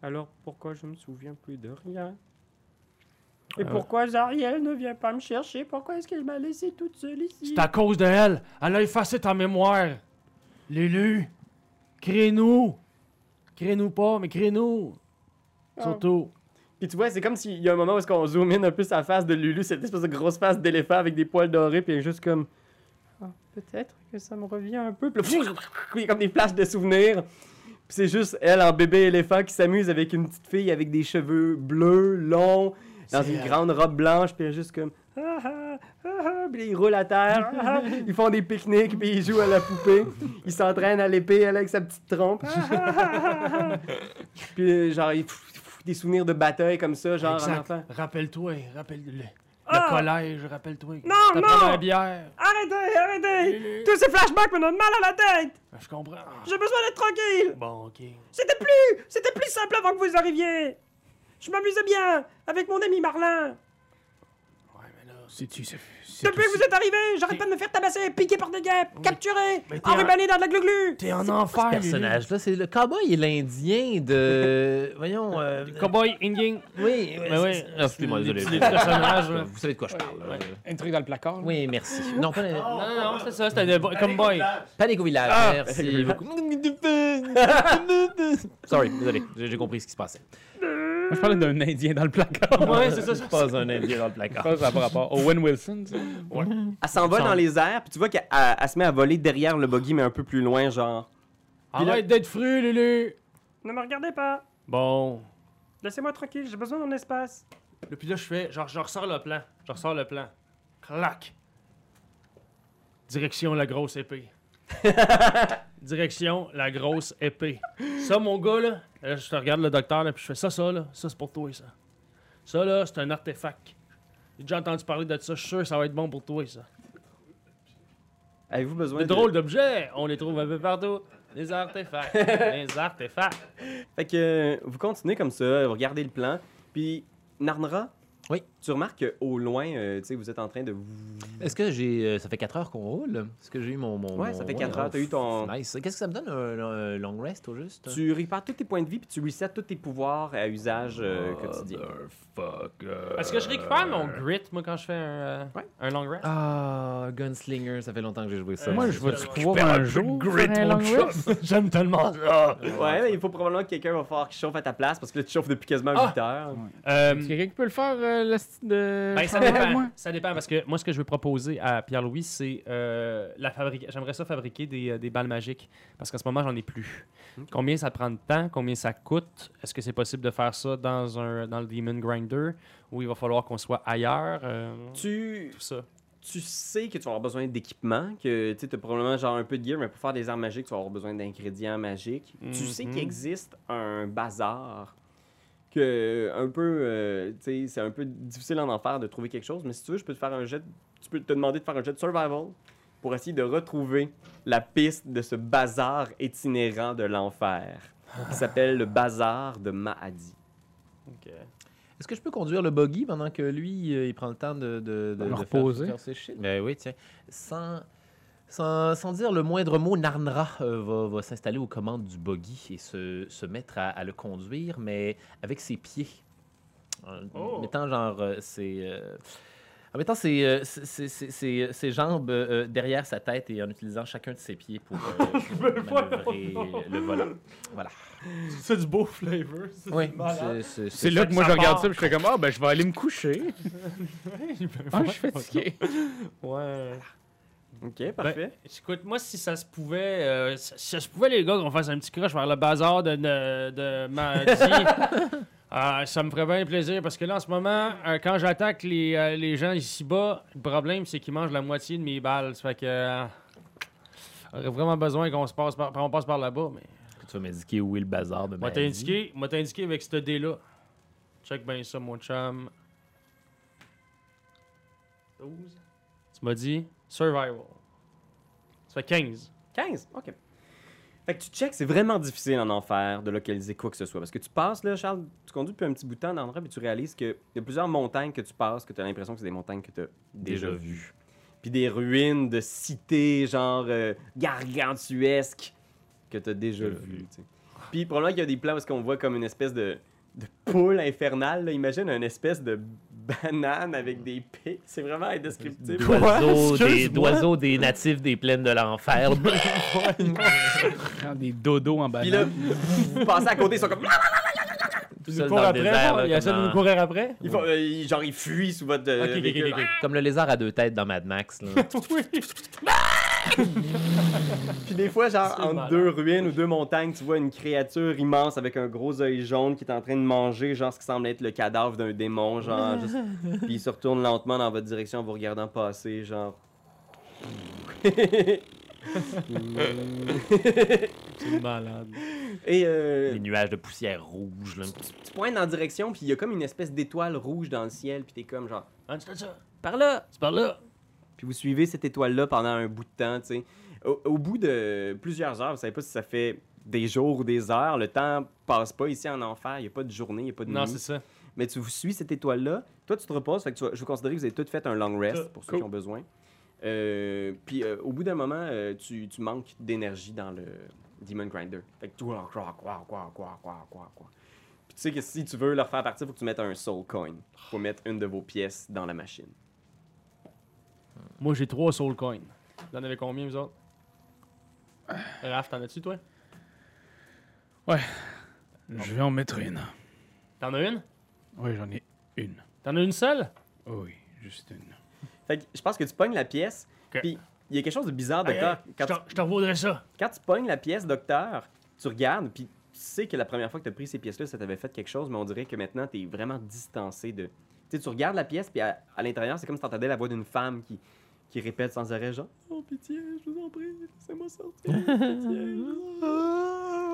Alors pourquoi je me souviens plus de rien? Et Euh. pourquoi Zariel ne vient pas me chercher? Pourquoi est-ce qu'elle m'a laissé toute seule ici? C'est à cause de elle. Elle a effacé ta mémoire. Lulu, crée-nous. Crée-nous pas, mais crée-nous. Ah. Surtout. Puis tu vois, c'est comme s'il y a un moment où est-ce qu'on zoome in un peu sa face de Lulu, cette espèce de grosse face d'éléphant avec des poils dorés, puis elle est juste comme... Ah, peut-être que ça me revient un peu. Puis il y a comme des flashs de souvenirs. Puis c'est juste elle en bébé éléphant qui s'amuse avec une petite fille avec des cheveux bleus, longs, dans une elle. grande robe blanche, puis juste comme... Ah, ah, ah, ah, puis ils roulent à terre, ah, ah, ils font des pique-niques, puis ils jouent à la poupée, ils s'entraînent à l'épée, avec sa petite trompe. Puis euh, genre, ils des souvenirs de bataille comme ça, genre en Exact. enfant. Rappelle-toi, rappelle-le. Le collège, rappelle-toi. Non, non! la bière. Arrêtez, arrêtez! Tous ces flashbacks me donnent mal à la tête! Je comprends. J'ai besoin d'être tranquille! Bon, ok. C'était plus, c'était plus simple avant que vous arriviez! Je m'amusais bien avec mon ami Marlin! Ouais, mais là. C'est-tu, c'est- c'est Depuis que vous êtes arrivé, j'arrête pas de me faire tabasser, piquer par des guêpes, capturer, enrubanner dans de la glu-glu! T'es en Ce enfer, Lulu? personnage-là, c'est le cowboy et l'indien de. Voyons. euh, Cowboy, Indian. Oui, Mais oui. ah, Excusez-moi, désolé. Vous savez de quoi je parle. Ouais. Un truc dans le placard. là. Oui, merci. Non, pas, Non, non, non, c'est ça, c'était des bo- comme boy. Panique au village. Ah! Merci beaucoup. Sorry, désolé. J'ai compris ce qui se passait. Moi, je parlais d'un Indien dans le placard. Ouais, c'est ça. ça. Pas un indien dans le Je placard. ça pas rapport. Owen Wilson, tu sais. Elle s'envole dans les airs, puis tu vois qu'elle elle- elle se met à voler derrière le buggy, mais un peu plus loin, genre. Là- Arrête d'être fru, Lulu. Ne me regardez pas! Bon. Laissez-moi tranquille, j'ai besoin de mon espace. Et puis là, je fais, genre, je ressors le plan. Je ressors le plan. Clac. Direction la grosse épée. Direction la grosse épée. Ça, mon gars, là, là, je te regarde le docteur, là, puis je fais ça, ça, là. Ça, c'est pour toi, ça. Ça, là, c'est un artefact. J'ai déjà entendu parler de ça. Je suis sûr que ça va être bon pour toi, ça. Avez-vous besoin Des de... drôles d'objets, on les trouve un peu partout. Des artefacts. des artefacts. Fait que euh, vous continuez comme ça, vous regardez le plan, puis Narnra, Oui. tu remarques qu'au loin, euh, tu sais, vous êtes en train de. Est-ce que j'ai. euh, ça fait 4 heures qu'on roule? Est-ce que j'ai eu mon. mon Ouais, mon- ça fait quatre heures, t'as eu ton- Nice. Qu'est-ce que ça me donne un, un long rest au juste? Tu répares tous tes points de vie, puis tu resets tous tes pouvoirs à usage euh, quotidien. Motherfucker. Est-ce que je récupère mon grit, moi, quand je fais un, euh, Ouais. un long rest? Ah, Gunslinger, ça fait longtemps que j'ai joué ça. Moi, je vais-tu pouvoir un jour faire un long rest? J'aime tellement ça. Ouais, mais il faut probablement que quelqu'un va falloir qu'il chauffe à ta place, parce que là, tu chauffes depuis quasiment Ah! 8 heures. Euh, Est-ce quelqu'un qui peut le faire, euh, le style de. Ben, ça dépend. moi? Ça dépend parce que moi, ce que je veux proposer à Pierre-Louis, c'est euh, la fabrique. J'aimerais ça fabriquer des, euh, des balles magiques parce qu'en ce moment, j'en ai plus. Combien ça prend de temps? Combien ça coûte? Est-ce que c'est possible de faire ça dans un dans le Demon Grinder ou il va falloir qu'on soit ailleurs? Euh, Tu, Tout ça. tu sais que tu vas avoir besoin d'équipement, que tu as probablement genre un peu de gear, mais pour faire des armes magiques, tu vas avoir besoin d'ingrédients magiques. Tu sais Mhm. qu'il existe un bazar que un peu, euh, tu sais, c'est un peu difficile en enfer de trouver quelque chose, mais si tu veux, je peux te faire un jet, tu peux te demander de faire un jet de survival, pour essayer de retrouver la piste de ce bazar itinérant de l'enfer qui s'appelle le bazar de Mahadi. Ok. Est-ce que je peux conduire le buggy pendant que lui, euh, il prend le temps de, de, de, reposer. Faire, faire ses shit? Ben oui, tiens. Sans, sans, sans dire le moindre mot, Narnra euh, va, va s'installer aux commandes du buggy et se, se mettre à, à le conduire, mais avec ses pieds. En Oh. mettant genre euh, ses... euh, en mettant ses, euh, ses- ses- ses- jambes euh, derrière sa tête et en utilisant chacun de ses pieds pour euh, manœuvrer le volant. Voilà. C'est du beau flavor. c'est Oui, c'est- là que moi je regarde ça et je fais comme Ah, ben je vais aller me coucher. Ah, je suis fatigué. Ouais. Ok, parfait. Ben, écoute, moi, si ça se pouvait, euh, si ça se pouvait, les gars, qu'on fasse un petit crush vers le bazar de, de, de euh, ça me ferait bien plaisir parce que là, en ce moment, euh, quand j'attaque les, euh, les gens ici-bas, le problème, c'est qu'ils mangent la moitié de mes balles. Ça fait que. euh, j'aurais vraiment besoin qu'on se passe par, on passe par là-bas, mais. Tu vas m'indiquer où est le bazar de Moi, indiqué, moi, t'as indiqué avec ce dé-là. Check bien ça, mon chum. 12. Tu m'as dit survival. Ça fait 15. 15, ok. Fait que tu checks, c'est vraiment difficile en enfer de localiser quoi que ce soit. Parce que tu passes, là, Charles, tu conduis depuis un petit bout de temps dans l'endroit, puis tu réalises qu'il y a plusieurs montagnes que tu passes, que tu as l'impression que c'est des montagnes que tu as déjà, Déjà vues. Puis des ruines de cités, genre euh, gargantuesques, que tu as déjà vues. tu sais. Puis probablement qu'il y a des plans où on voit comme une espèce de, de poule infernale. là. Imagine une espèce de banane avec des pics. C'est vraiment indescriptible. D'oiseaux, des, d'oiseaux des natifs des plaines de l'enfer. Des dodos en Puis là, banane. vous, passez à côté, ils sont comme... Tout Il seul nous court dans le après, désert, non? là, il essaie de nous courir après? Ils font, euh, ils- genre, ils fuient sous votre euh, Ok, ok, ok, véhicule. ok, ok. Comme le lézard à deux têtes dans Mad Max. Là. Puis des fois, genre, entre malade. deux ruines ou deux montagnes, tu vois une créature immense avec un gros œil jaune qui est en train de manger, genre, ce qui semble être le cadavre d'un démon, genre. juste- Puis il se retourne lentement dans votre direction en vous regardant passer, genre. C'est malade. Et euh, Les nuages de poussière rouge. Là. tu pointes dans la direction, puis il y a comme une espèce d'étoile rouge dans le ciel, puis t'es comme, genre, ça? par là! C'est par là. Puis vous suivez cette étoile-là pendant un bout de temps, tu sais. Au, au bout de plusieurs heures, vous savez pas si ça fait des jours ou des heures, le temps passe pas ici en enfer, il n'y a pas de journée, il n'y a pas de Non, nuit. c'est ça. Mais tu suis cette étoile-là, toi tu te reposes, fait que tu vas- je vais considérer que vous avez tous fait un long rest pour ceux cool. qui ont besoin. Euh, puis euh, au bout d'un moment, euh, tu, tu manques d'énergie dans le Demon Grinder. Fait que tu quoi, quoi, quoi, quoi, quoi, quoi, quoi. Puis tu sais que si tu veux leur faire partir, il faut que tu mettes un Soul Coin. faut mettre une de vos pièces dans la machine. Moi, j'ai trois soul coins. Vous en avez combien, vous autres? Raph, t'en as-tu, toi? Je vais en mettre une. T'en as une? Oui, j'en ai une. T'en as une seule? Oh oui, juste une. Fait que je pense que tu pognes la pièce, Ok. puis il y a quelque chose de bizarre, docteur. hey, Quand je tu- te- je te revaudrais ça. quand tu pognes la pièce, docteur, tu regardes, puis tu sais que la première fois que tu as pris ces pièces-là, ça t'avait fait quelque chose, mais on dirait que maintenant, tu es vraiment distancé de. Tu sais, tu regardes la pièce, puis à, à l'intérieur, c'est comme si tu entendais la voix d'une femme qui, qui répète sans arrêt, genre Oh, pitié, je vous en prie, laissez-moi sortir. Pitié.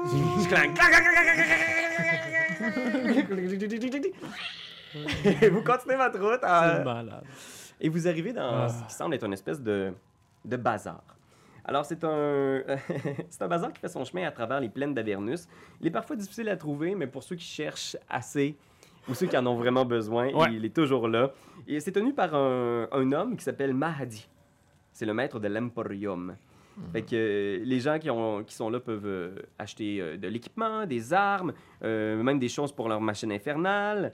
je- Clang, vous continuez votre route. en- C'est malade. et vous arrivez dans Ah. ce qui semble être une espèce de, de bazar. Alors, c'est un, c'est un bazar qui fait son chemin à travers les plaines d'Avernus. Il est parfois difficile à trouver, mais pour ceux qui cherchent assez ou ceux qui en ont vraiment besoin, Ouais. il est toujours là. Et c'est tenu par un, un homme qui s'appelle Mahadi. C'est le maître de l'Emporium. Fait que euh, les gens qui, ont, qui sont là peuvent euh, acheter euh, de l'équipement, des armes, euh, même des choses pour leur machine infernale.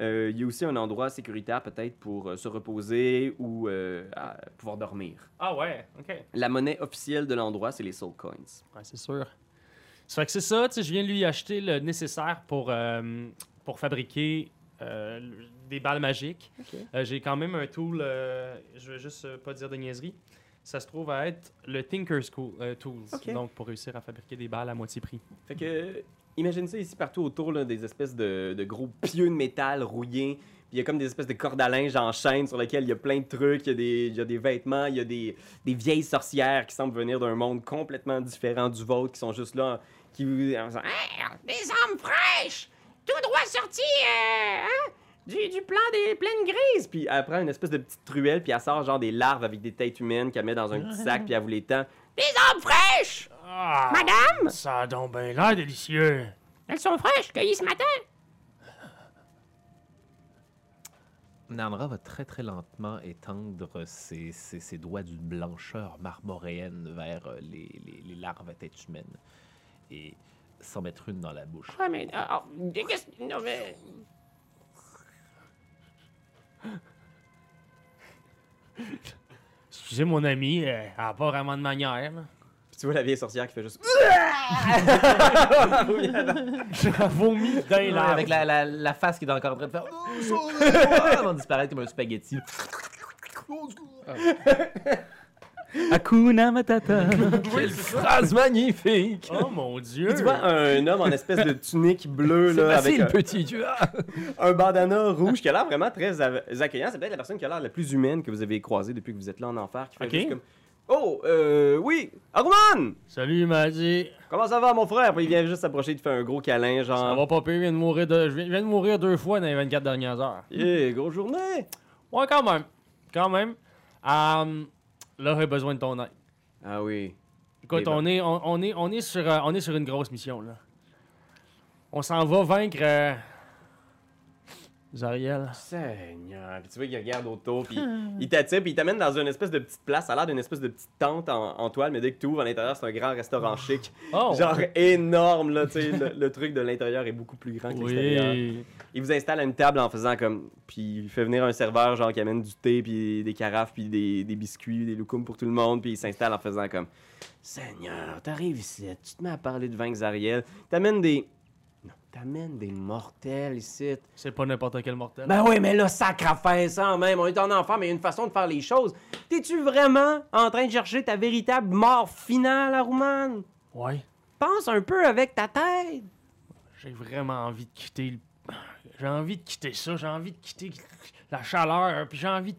Euh, il y a aussi un endroit sécuritaire peut-être pour euh, se reposer ou euh, à pouvoir dormir. Ah ouais, ok. La monnaie officielle de l'endroit, c'est les Soul Coins. Ouais, c'est sûr. Ça fait que c'est ça, tu sais, je viens de lui acheter le nécessaire pour, euh, pour fabriquer euh, des balles magiques. Euh, J'ai quand même un tool, euh, je veux juste euh, pas dire de niaiserie. Ça se trouve à être le Tinker's euh, Tools, Ok. donc pour réussir à fabriquer des balles à moitié prix. Fait que, imagine ça ici partout autour, là, des espèces de, de gros pieux de métal rouillés. Puis il y a comme des espèces de cordes à linge en chaîne sur lesquelles il y a plein de trucs. Il y a des, il y a des vêtements, il y a des, des vieilles sorcières qui semblent venir d'un monde complètement différent du vôtre, qui sont juste là, qui vous. en faisant, Hey, Des armes fraîches! Tout droit sorti, euh, hein? du, du plan des plaines grises. Puis elle prend une espèce de petite truelle, puis elle sort genre des larves avec des têtes humaines qu'elle met dans un petit sac, puis elle vous les tend. Des arbres fraîches! Ah, Madame! Ça a donc bien l'air délicieux. Elles sont fraîches, cueillies ce matin. Nandra va très très lentement étendre ses, ses- ses doigts d'une blancheur marmoréenne vers euh, les, les- les larves à tête humaine et s'en mettre une dans la bouche. Ouais, mais. qu'est-ce- non, mais. Excusez mon ami, euh, elle a pas vraiment de manière. là. Puis tu vois la vieille sorcière qui fait juste. Elle vomit dans les Ouais, larves. avec la, la, la face qui est encore en train de faire Oh, avant de disparaître comme un spaghetti. Hakuna Matata. Quelle phrase magnifique! Oh mon dieu! Tu vois un homme en espèce de tunique bleue, C'est là, avec un, petit, tu vois! un bandana rouge qui a l'air vraiment très accueillant. C'est peut-être la personne qui a l'air la plus humaine que vous avez croisée depuis que vous êtes là en enfer. Qui fait Ok. juste comme. Oh, euh, oui, Aruman! Salut, il m'a dit. Comment ça va, mon frère? Puis il vient juste s'approcher, il te fait un gros câlin, Ça genre. va pas pire, je viens de mourir, de... je viens, je viens de mourir deux fois dans les 24 dernières heures. Yeah, grosse journée! Ouais, quand même. Quand même. Euh, là, j'ai besoin de ton aide. Ah oui. Écoute, on, est, on, on est, on, est sur, euh, on est sur une grosse mission, là. On s'en va vaincre. euh, Zariel. Seigneur. Puis tu vois qu'il regarde autour, puis il t'attire, puis il t'amène dans une espèce de petite place. Ça a l'air d'une espèce de petite tente en, en toile, mais dès que tu ouvres à l'intérieur, c'est un grand restaurant chic. Oh! Genre énorme, là, tu sais. Le, le truc de l'intérieur est beaucoup plus grand que l'extérieur. Il vous installe à une table en faisant comme. Puis il fait venir un serveur, genre, qui amène du thé, puis des carafes, puis des, des biscuits, des loukoums pour tout le monde, puis il s'installe en faisant comme. Seigneur, t'arrives ici, tu te mets à parler de vaincre Zariel. T'amènes des. T'amènes des mortels ici. C'est pas n'importe quel mortel. Ben oui, mais là, sacrifice ça même. On est en enfant, mais il y a une façon de faire les choses. T'es-tu vraiment en train de chercher ta véritable mort finale, Aruman? Ouais. Pense un peu avec ta tête. J'ai vraiment envie de quitter le... J'ai envie de quitter ça, j'ai envie de quitter la chaleur, puis j'ai envie de...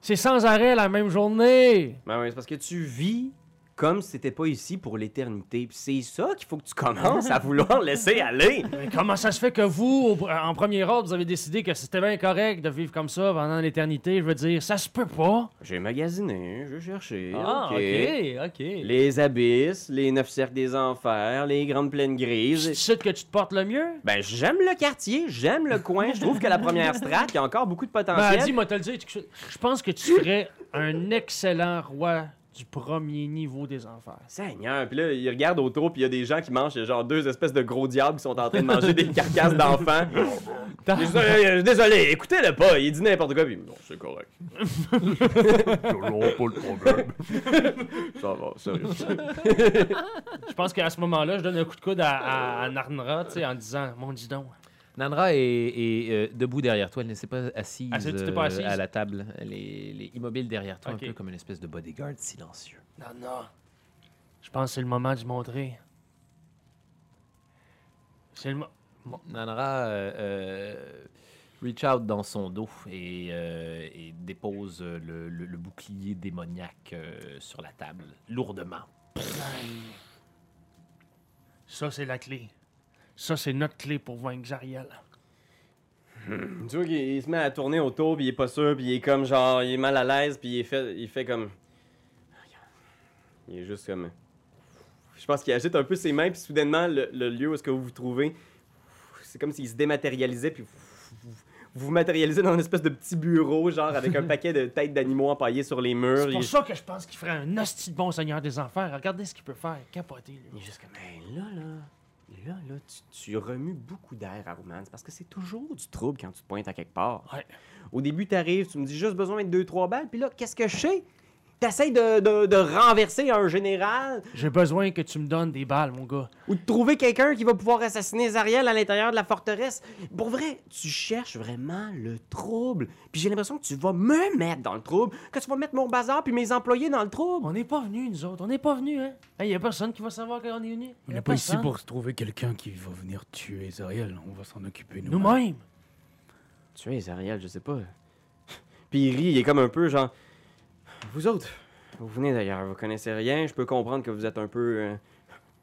C'est sans arrêt la même journée! Ben oui, c'est parce que tu vis comme si t'étais pas ici pour l'éternité. C'est ça qu'il faut que tu commences à vouloir laisser aller. Mais comment ça se fait que vous, au- en premier ordre, vous avez décidé que c'était bien correct de vivre comme ça pendant l'éternité? Je veux dire, ça se peut pas! J'ai magasiné, j'ai cherché. Ah, ok. ok, ok. Les abysses, les neuf cercles des enfers, les grandes plaines C'est grises. ici que tu te portes le mieux? Ben, j'aime le quartier, j'aime le coin. Je trouve que la première strate, il y a encore beaucoup de Ben, potentiel. dis-moi, dire, tu- je pense que tu serais un excellent roi du premier niveau des enfers. Seigneur, puis là, il regarde autour, puis il y a des gens qui mangent, il y a genre deux espèces de gros diables qui sont en train de manger des carcasses d'enfants. désolé, désolé, écoutez-le pas, il dit n'importe quoi, puis non, c'est correct. pas le problème. Ça va, sérieux. Je pense qu'à ce moment-là, je donne un coup de coude à, à, à Narnra, tu sais, en disant, mon dis donc. Nandra est, est, euh, debout derrière toi. Elle ne s'est pas assise, Ah, tu euh, assise? à la table. Elle est, elle est immobile derrière toi, un peu comme une espèce de bodyguard silencieux. Non, non. Je pense que c'est le moment de montrer. C'est le Nandra euh, reach out dans son dos et, euh, et dépose le, le- le bouclier démoniaque euh, sur la table, lourdement. Ça, c'est la clé. Ça, c'est notre clé pour vaincre Zariel. Tu vois qu'il il se met à tourner autour, puis il est pas sûr, puis il est comme genre, il est mal à l'aise, puis il fait, il fait comme. Il est juste comme. Je pense qu'il agite un peu ses mains, puis soudainement, le, le lieu où est-ce que vous vous trouvez, c'est comme s'il se dématérialisait, puis vous vous matérialisez dans une espèce de petit bureau, genre avec un paquet de têtes d'animaux empaillées sur les murs. C'est pour Il- ça que je pense qu'il ferait un hostie de bon seigneur des enfers. Regardez ce qu'il peut faire. Capoter, lui. Il est juste comme, Hey, là, là, là, là, tu, tu remues beaucoup d'air à Roman. C'est parce que c'est toujours du trouble quand tu te pointes à quelque part. Ouais. Au début, t'arrives, tu me dis juste besoin de deux, trois balles, puis là, qu'est-ce que je sais? T'essayes de, de, de renverser un général J'ai besoin que tu me donnes des balles, mon gars. ou de trouver quelqu'un qui va pouvoir assassiner Zariel à l'intérieur de la forteresse. Pour vrai, tu cherches vraiment le trouble. Puis j'ai l'impression que tu vas me mettre dans le trouble, que tu vas mettre mon bazar puis mes employés dans le trouble. On n'est pas venus, nous autres. On n'est pas venus, hein. Il y a personne qui va savoir qu'on est venus. On n'est pas ici pour trouver quelqu'un qui va venir tuer Zariel. On va s'en occuper nous. Nous-mêmes. Tu es Zariel, je sais pas. Puis il rit, il est comme un peu genre. Vous autres, vous venez d'ailleurs, vous connaissez rien, je peux comprendre que vous êtes un peu. euh,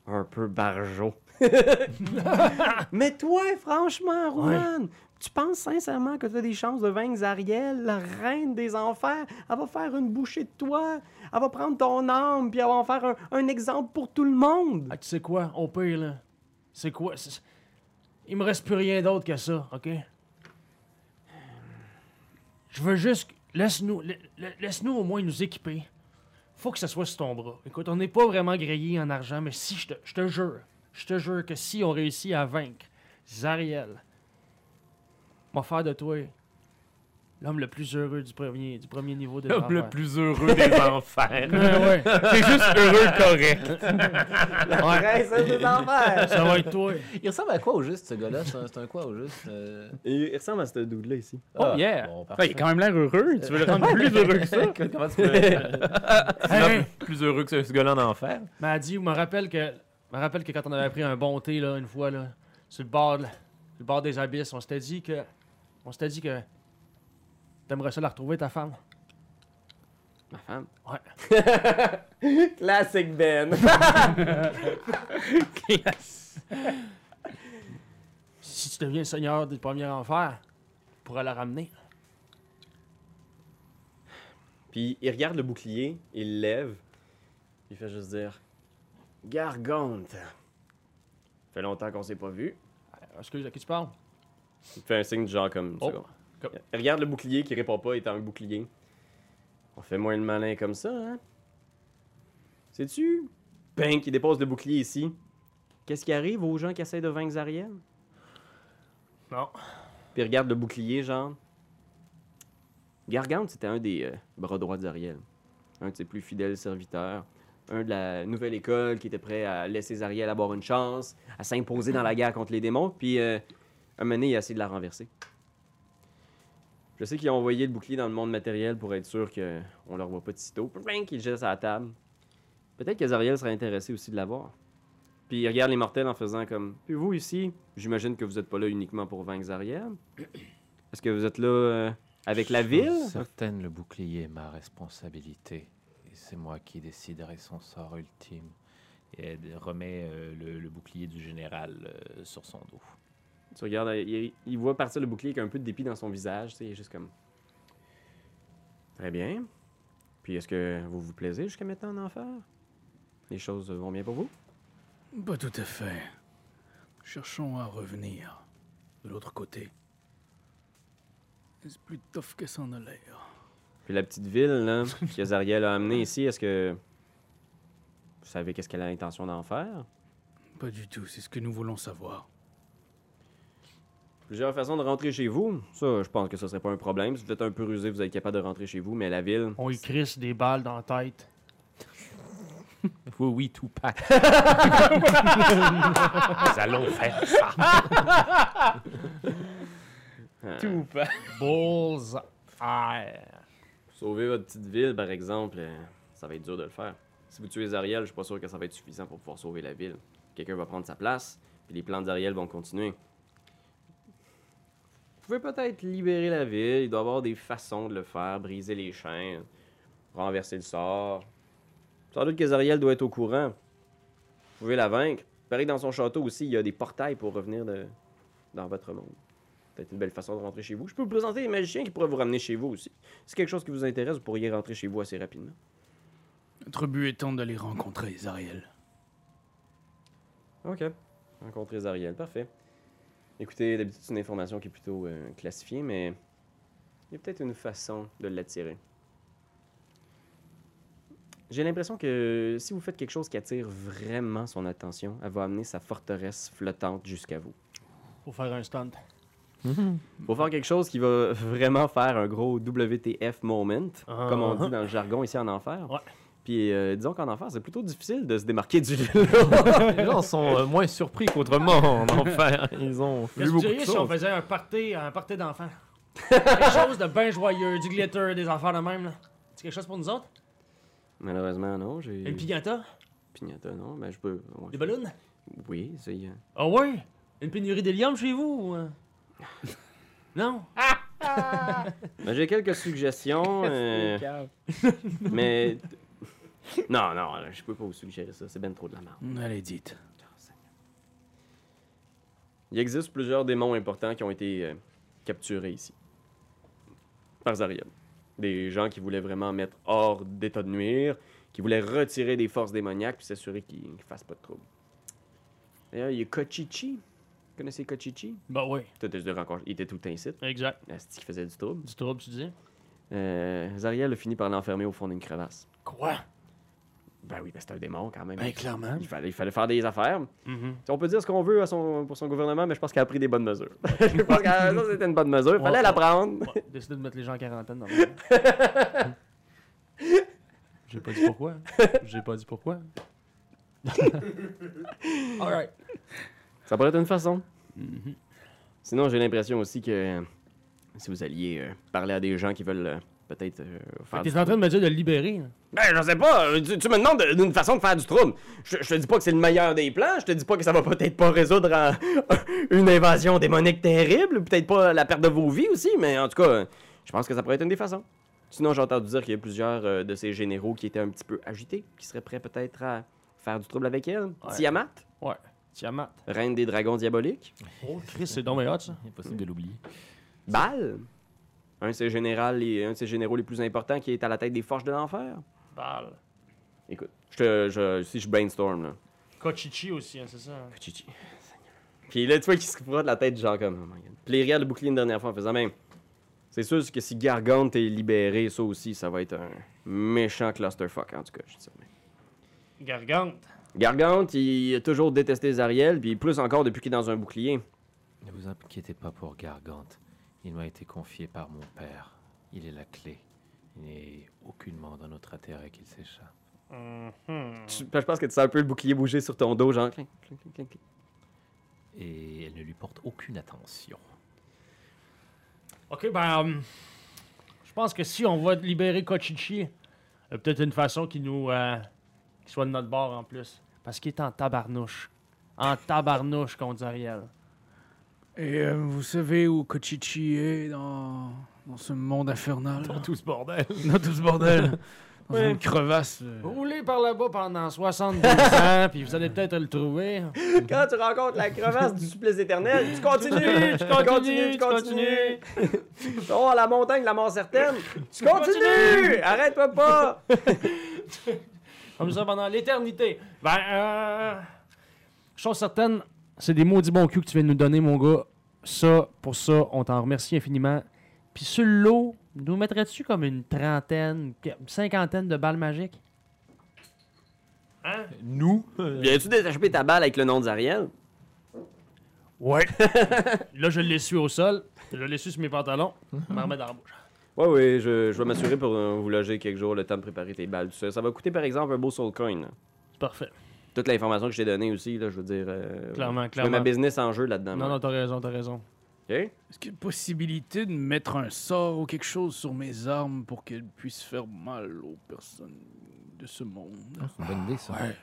un peu barjot. Mais toi, franchement, Rouen, tu penses sincèrement que tu as des chances de vaincre Zariel, la reine des enfers? Elle va faire une bouchée de toi. Elle va prendre ton âme, puis elle va en faire un, un exemple pour tout le monde. Ah, tu sais quoi, au pire, là, c'est quoi? c'est- Il me reste plus rien d'autre que ça, OK? Je veux juste... Laisse-nous la- la- laisse-nous au moins nous équiper. Faut que ça soit sur ton bras. Écoute, on n'est pas vraiment grillé en argent, mais si, je te, jure, je te jure que si on réussit à vaincre Zariel, va faire de toi l'homme le plus heureux du premier, du premier niveau de L'homme le plus heureux des enfers. Ouais, ouais. C'est juste heureux correct. La princesse des enfers. Ça va être toi. Il ressemble à quoi au juste, ce gars-là? C'est un, quoi au juste? euh? Il il ressemble à ce dude-là ici. Ah, Oh, yeah. bon, Ouais, parfait. il a quand même l'air heureux. Tu veux le rendre plus heureux que ça? Comment tu peux Hey! plus heureux que ce gars-là en enfer? m'a dit, me rappelle que, me rappelle que quand on avait pris un bon thé là une fois là, sur le bord, sur le bord des abysses, on s'était dit que, on s'était dit que t'aimerais ça la retrouver ta femme? Ma femme? Ouais. Classic Ben. Si tu deviens seigneur du premier enfer, tu pourras la ramener. Puis il regarde le bouclier, il lève, il fait juste dire Gargante. Fait longtemps qu'on s'est pas vu. Euh, Excuse, à qui tu parles? Il te fait un signe du genre comme. Oh. Regarde le bouclier qui répond pas étant un bouclier. On fait moins le malin comme ça, hein? Sais-tu? Bang, qui dépose le bouclier ici. Qu'est-ce qui arrive aux gens qui essaient de vaincre Zariel? Non. Puis regarde le bouclier, genre. Gargante, c'était un des euh, bras droits de Zariel. Un de ses plus fidèles serviteurs. Un de la nouvelle école qui était prêt à laisser Zariel avoir une chance, à s'imposer dans la guerre contre les démons. Puis, euh, un donné, il a essayé de la renverser. Je sais qu'ils ont envoyé le bouclier dans le monde matériel pour être sûr qu'on leur voit pas de sitôt. Bang, qu'il le jette à la table. Peut-être que Zariel serait intéressé aussi de l'avoir. Puis il regarde les mortels en faisant comme. Puis vous ici, j'imagine que vous êtes pas là uniquement pour vaincre Zariel. Est-ce que vous êtes là euh, avec la ville? Certaine, le bouclier est ma responsabilité. Et c'est moi qui déciderai son sort ultime. Et elle remet euh, le, le bouclier du général euh, sur son dos. Tu regardes, il, il voit partir le bouclier avec un peu de dépit dans son visage. Tu sais, il est juste comme. Très bien. Puis est-ce que vous vous plaisez jusqu'à maintenant en enfer Les choses vont bien pour vous? Pas tout à fait. Cherchons à revenir de l'autre côté. C'est plus tough que ça en a l'air. Puis la petite ville là, que Zariel a amenée ici, est-ce que. Vous savez qu'est-ce qu'elle a l'intention d'en faire? Pas du tout, c'est ce que nous voulons savoir. Plusieurs façons de rentrer chez vous. Ça, je pense que ce serait pas un problème. Si vous êtes un peu rusé, vous êtes capable de rentrer chez vous, mais la ville. On y crisse des balles dans la tête. Oui, oui, tout pack. Nous allons faire ça. euh, Tout pas. Bulls eye. Sauver votre petite ville, par exemple, euh, ça va être dur de le faire. Si vous tuez Ariel, je suis pas sûr que ça va être suffisant pour pouvoir sauver la ville. Quelqu'un va prendre sa place, puis les plans d'Ariel vont continuer. Vous pouvez peut-être libérer la ville, il doit y avoir des façons de le faire, briser les chaînes, renverser le sort. Sans doute que Zariel doit être au courant. Vous pouvez la vaincre. Pareil, dans son château aussi, il y a des portails pour revenir de... dans votre monde. Peut-être une belle façon de rentrer chez vous. Je peux vous présenter des magiciens qui pourraient vous ramener chez vous aussi. Si c'est quelque chose qui vous intéresse, vous pourriez rentrer chez vous assez rapidement. Notre but étant d'aller rencontrer Zariel. Ok. Rencontrer Zariel, parfait. Écoutez, d'habitude, c'est une information qui est plutôt euh, classifiée, mais il y a peut-être une façon de l'attirer. J'ai l'impression que si vous faites quelque chose qui attire vraiment son attention, elle va amener sa forteresse flottante jusqu'à vous. Faut faire un stunt. Faut faire quelque chose qui va vraiment faire un gros WTF moment, Ah. comme on dit dans le jargon ici en enfer. Ouais. Puis euh, disons qu'en enfer, c'est plutôt difficile de se démarquer du lot. Les gens sont euh, moins surpris qu'autrement en enfer. Ils ont vu beaucoup de si on faisait un party, un party d'enfants? quelque chose de bien joyeux, du glitter, des affaires de même, là. C'est quelque chose pour nous autres? Malheureusement, non. J'ai. Une pignata? Pignata, non. Ben, je peux. ouais. Des ballons? Oui, c'est. euh, Ah ouais? Une pénurie d'hélium chez vous? ou, non? Ben, j'ai quelques suggestions, euh, mais Non, non, je peux pas vous suggérer ça. C'est ben trop de la merde. Allez, dites. Il existe plusieurs démons importants qui ont été euh, capturés ici. Par Zariel. Des gens qui voulaient vraiment mettre hors d'état de nuire, qui voulaient retirer des forces démoniaques puis s'assurer qu'ils ne fassent pas de trouble. D'ailleurs, il y a Kochichi. Vous connaissez Kochichi? Bah oui, t'as dû le rencontrer. Il était tout incite. exact. C'est qui faisait du trouble. Du trouble, tu dis? Euh, Zariel a fini par l'enfermer au fond d'une crevasse. Quoi? Ben oui, ben c'est un démon quand même. Ben, clairement. il, fallait, il fallait faire des affaires. Mhm. On peut dire ce qu'on veut à son, pour son gouvernement, mais je pense qu'elle a pris des bonnes mesures. je pense que ça, c'était une bonne mesure. Fallait Ouais, la prendre. Ouais, décider de mettre les gens en quarantaine dans le J'ai pas dit pourquoi. J'ai pas dit pourquoi. Alright. Ça pourrait être une façon. Mhm. Sinon, j'ai l'impression aussi que euh, si vous alliez euh, parler à des gens qui veulent euh, peut-être euh, T'es en train de me dire de le libérer. là. Ben, je sais pas. euh, Tu, tu me demandes de- d'une façon de faire du trouble. Je, je te dis pas que c'est le meilleur des plans. Je te dis pas que ça va peut-être pas résoudre un- une invasion démonique terrible. Peut-être pas la perte de vos vies aussi. Mais en tout cas, je pense que ça pourrait être une des façons. Sinon, j'ai entendu dire qu'il y a plusieurs euh, de ces généraux qui étaient un petit peu agités, qui seraient prêts peut-être à faire du trouble avec elle. Ouais. Tiamat, Ouais. Tiamat. reine des dragons diaboliques. Oh, Chris, c'est hot, ça. Impossible de l'oublier. Baal, un de ces généraux, les, un de ces généraux les plus importants qui est à la tête des forges de l'enfer. Bal. Écoute, je te, je, si je brainstorm, là. Kochichi aussi, hein, c'est ça. Chichi. Puis là, tu vois qu'il se frotte la tête, genre comme. Oh my God. Puis il regarde le bouclier une dernière fois en faisant même. C'est sûr que si Gargante est libéré, ça aussi, ça va être un méchant clusterfuck, en tout cas. Je dis ça. mais- Gargante. Gargante, il a toujours détesté Zariel, puis plus encore depuis qu'il est dans un bouclier. Ne vous inquiétez pas pour Gargante. Il m'a été confié par mon père. Il est la clé. Il n'est aucunement dans notre intérêt qu'il s'échappe. Mhm. Tu- Je pense que tu sens un peu le bouclier bouger sur ton dos, genre. clink. Et elle ne lui porte aucune attention. Ok, ben. hum, je pense que si on va libérer Kochichi, il y a peut-être une façon qui nous. euh, qui soit de notre bord en plus. Parce qu'il est en tabarnouche. En tabarnouche contre Ariel. Et euh, vous savez où Kochichi est dans, dans ce monde infernal? Dans tout ce bordel. Dans tout ce bordel Dans Ouais. une crevasse. euh. Roulez par là-bas pendant 72 ans, puis vous allez peut-être le trouver. Quand tu rencontres la crevasse du supplice éternel, tu continues, tu continues, tu continues. Oh, la montagne, la mort certaine, tu continues! Arrête-toi pas! Comme ça pendant l'éternité. Ben, euh. Chose certaine, c'est des maudits bons culs que tu viens de nous donner, mon gars. Ça, pour ça, on t'en remercie infiniment. Puis sur le lot, nous mettrais-tu comme une trentaine, une cinquantaine de balles magiques? Hein? Nous? Viens-tu détacher ta balle avec le nom de Zariel? Ouais. Là, je l'ai su au sol. Je l'ai su sur mes pantalons. Je m'en remets dans la bouche. Oui, oui, je, je vais m'assurer pour euh, vous loger quelques jours, le temps de préparer tes balles, tout ça. Ça va coûter, par exemple, un beau soul coin. parfait. Toute l'information que je t'ai donnée aussi, là, je veux dire... euh, Clairement, clairement. ma business en jeu là-dedans. Non, moi. non, t'as raison, t'as raison. OK? Est-ce qu'il y a une possibilité de mettre un sort ou quelque chose sur mes armes pour qu'elles puissent faire mal aux personnes de ce monde? C'est une bonne idée, ça. Ouais.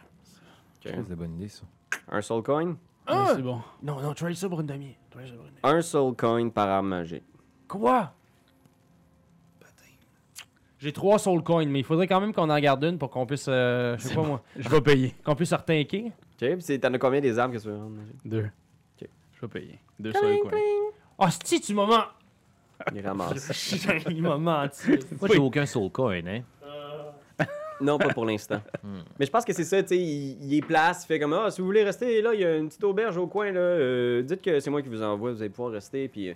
Que c'est une bonne idée, ça. Un soul coin? Ah, c'est bon. Non, non, trade ça pour une demi. Trade ça pour une demi. Un soul coin par arme magique. Quoi? J'ai trois soul coins, mais il faudrait quand même qu'on en garde une pour qu'on puisse, euh, je sais pas moi, Je vais payer. qu'on puisse se retinquer. OK? Puis c'est- t'en as combien des armes que tu veux rendre? Deux. Ok. Je vais payer. Deux sur le coin. Ah, si tu m'as menti. Il ramasse. il m'a menti. Moi, j'ai aucun soul coin, hein. non, pas pour l'instant. Hmm. Mais je pense que c'est ça, tu sais, il, il est place, il fait comme Ah, si vous voulez rester là, il y a une petite auberge au coin, là. euh, dites que c'est moi qui vous envoie, vous allez pouvoir rester. Puis, euh,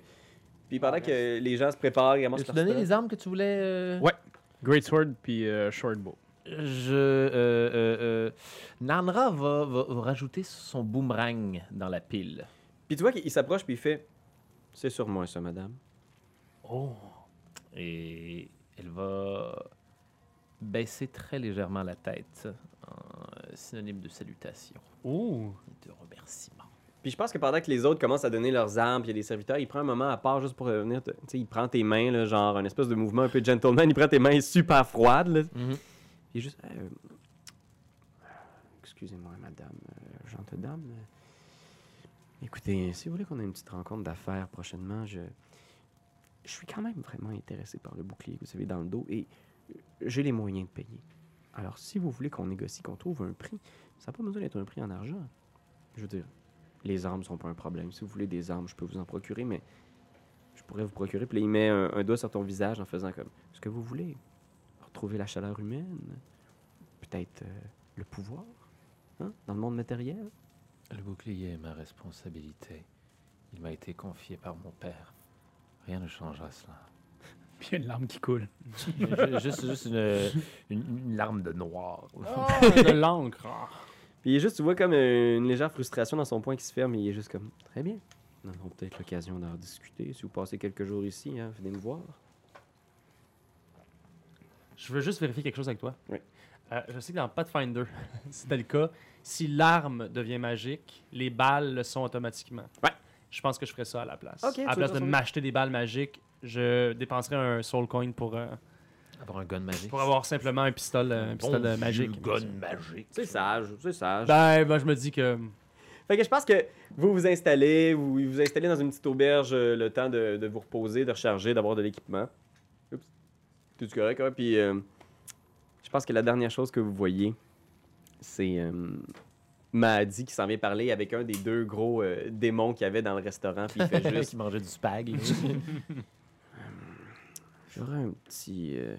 puis pendant que les gens se préparent, ils Tu donné les armes que tu voulais. euh, Ouais. Great Sword puis euh, Short Bow. Je. Euh, euh, euh, Nanra va, va- va rajouter son boomerang dans la pile. Puis tu vois qu'il s'approche, puis il fait C'est sur moi, ça, madame. Oh. Et elle va baisser très légèrement la tête en euh, synonyme de salutation Oh. et de remerciement. Puis je pense que pendant que les autres commencent à donner leurs armes, puis il y a des serviteurs, il prend un moment à part juste pour venir. te- Tu sais, il prend tes mains, là, genre un espèce de mouvement un peu gentleman, il prend tes mains super froides, là. Mhm. Il est juste. euh, Excusez-moi, madame, euh, gentille dame. Écoutez, si vous voulez qu'on ait une petite rencontre d'affaires prochainement, je. Je suis quand même vraiment intéressé par le bouclier que vous avez dans le dos et j'ai les moyens de payer. Alors, si vous voulez qu'on négocie, qu'on trouve un prix, ça n'a pas besoin d'être un prix en argent. Je veux dire, les armes sont pas un problème. Si vous voulez des armes, je peux vous en procurer, mais je pourrais vous procurer. Puis là, il met un, un doigt sur ton visage en faisant comme ce que vous voulez. Retrouver la chaleur humaine, peut-être euh, le pouvoir, hein, dans le monde matériel? Le bouclier est ma responsabilité. Il m'a été confié par mon père. Rien ne changera cela. Puis il y a une larme qui coule. Ju- juste juste une, une- une larme de noir. de l'encre. Puis il est juste, tu vois comme euh, une légère frustration dans son poing qui se ferme, il est juste comme très bien. Nous aurons peut-être l'occasion d'en discuter si vous passez quelques jours ici, hein, venez me voir. Je veux juste vérifier quelque chose avec toi. Oui. Euh, je sais que dans Pathfinder, c'était le cas. Si l'arme devient magique, les balles le sont automatiquement. Ouais. Je pense que je ferais ça à la place. Ok, tu à la place de m'acheter des balles magiques, je dépenserais un soul coin pour, euh, Avoir un gun magique. pour avoir simplement un pistolet, un Bon pistolet vieux magique. gun magique. C'est sage, c'est sage. Ben, ben, je me dis que. Fait que je pense que vous vous installez, vous vous installez dans une petite auberge euh, le temps de, de vous reposer, de recharger, d'avoir de l'équipement. Oups. Tout correct, ouais? Puis euh, je pense que la dernière chose que vous voyez, c'est euh, Mahdi qui s'en vient parler avec un des deux gros euh, démons qu'il y avait dans le restaurant. Puis il fait juste qui mangeait du spag. J'aurais un petit, euh,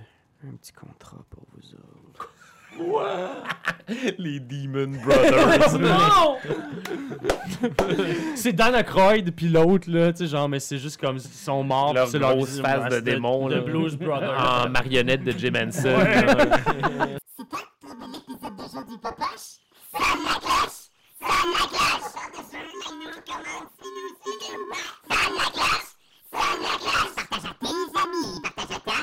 un petit contrat pour vous autres. Les Demon Brothers. Non! c'est Dan Aykroyd puis l'autre, là, tu sais, genre, mais c'est juste comme ils sont morts. Leur c'est leur grosse face de démon, là. Blues Brothers. en marionnette de Jim Henson. C'est pas de Popoche Sonne la la la la cloche Partage à tes amis, partage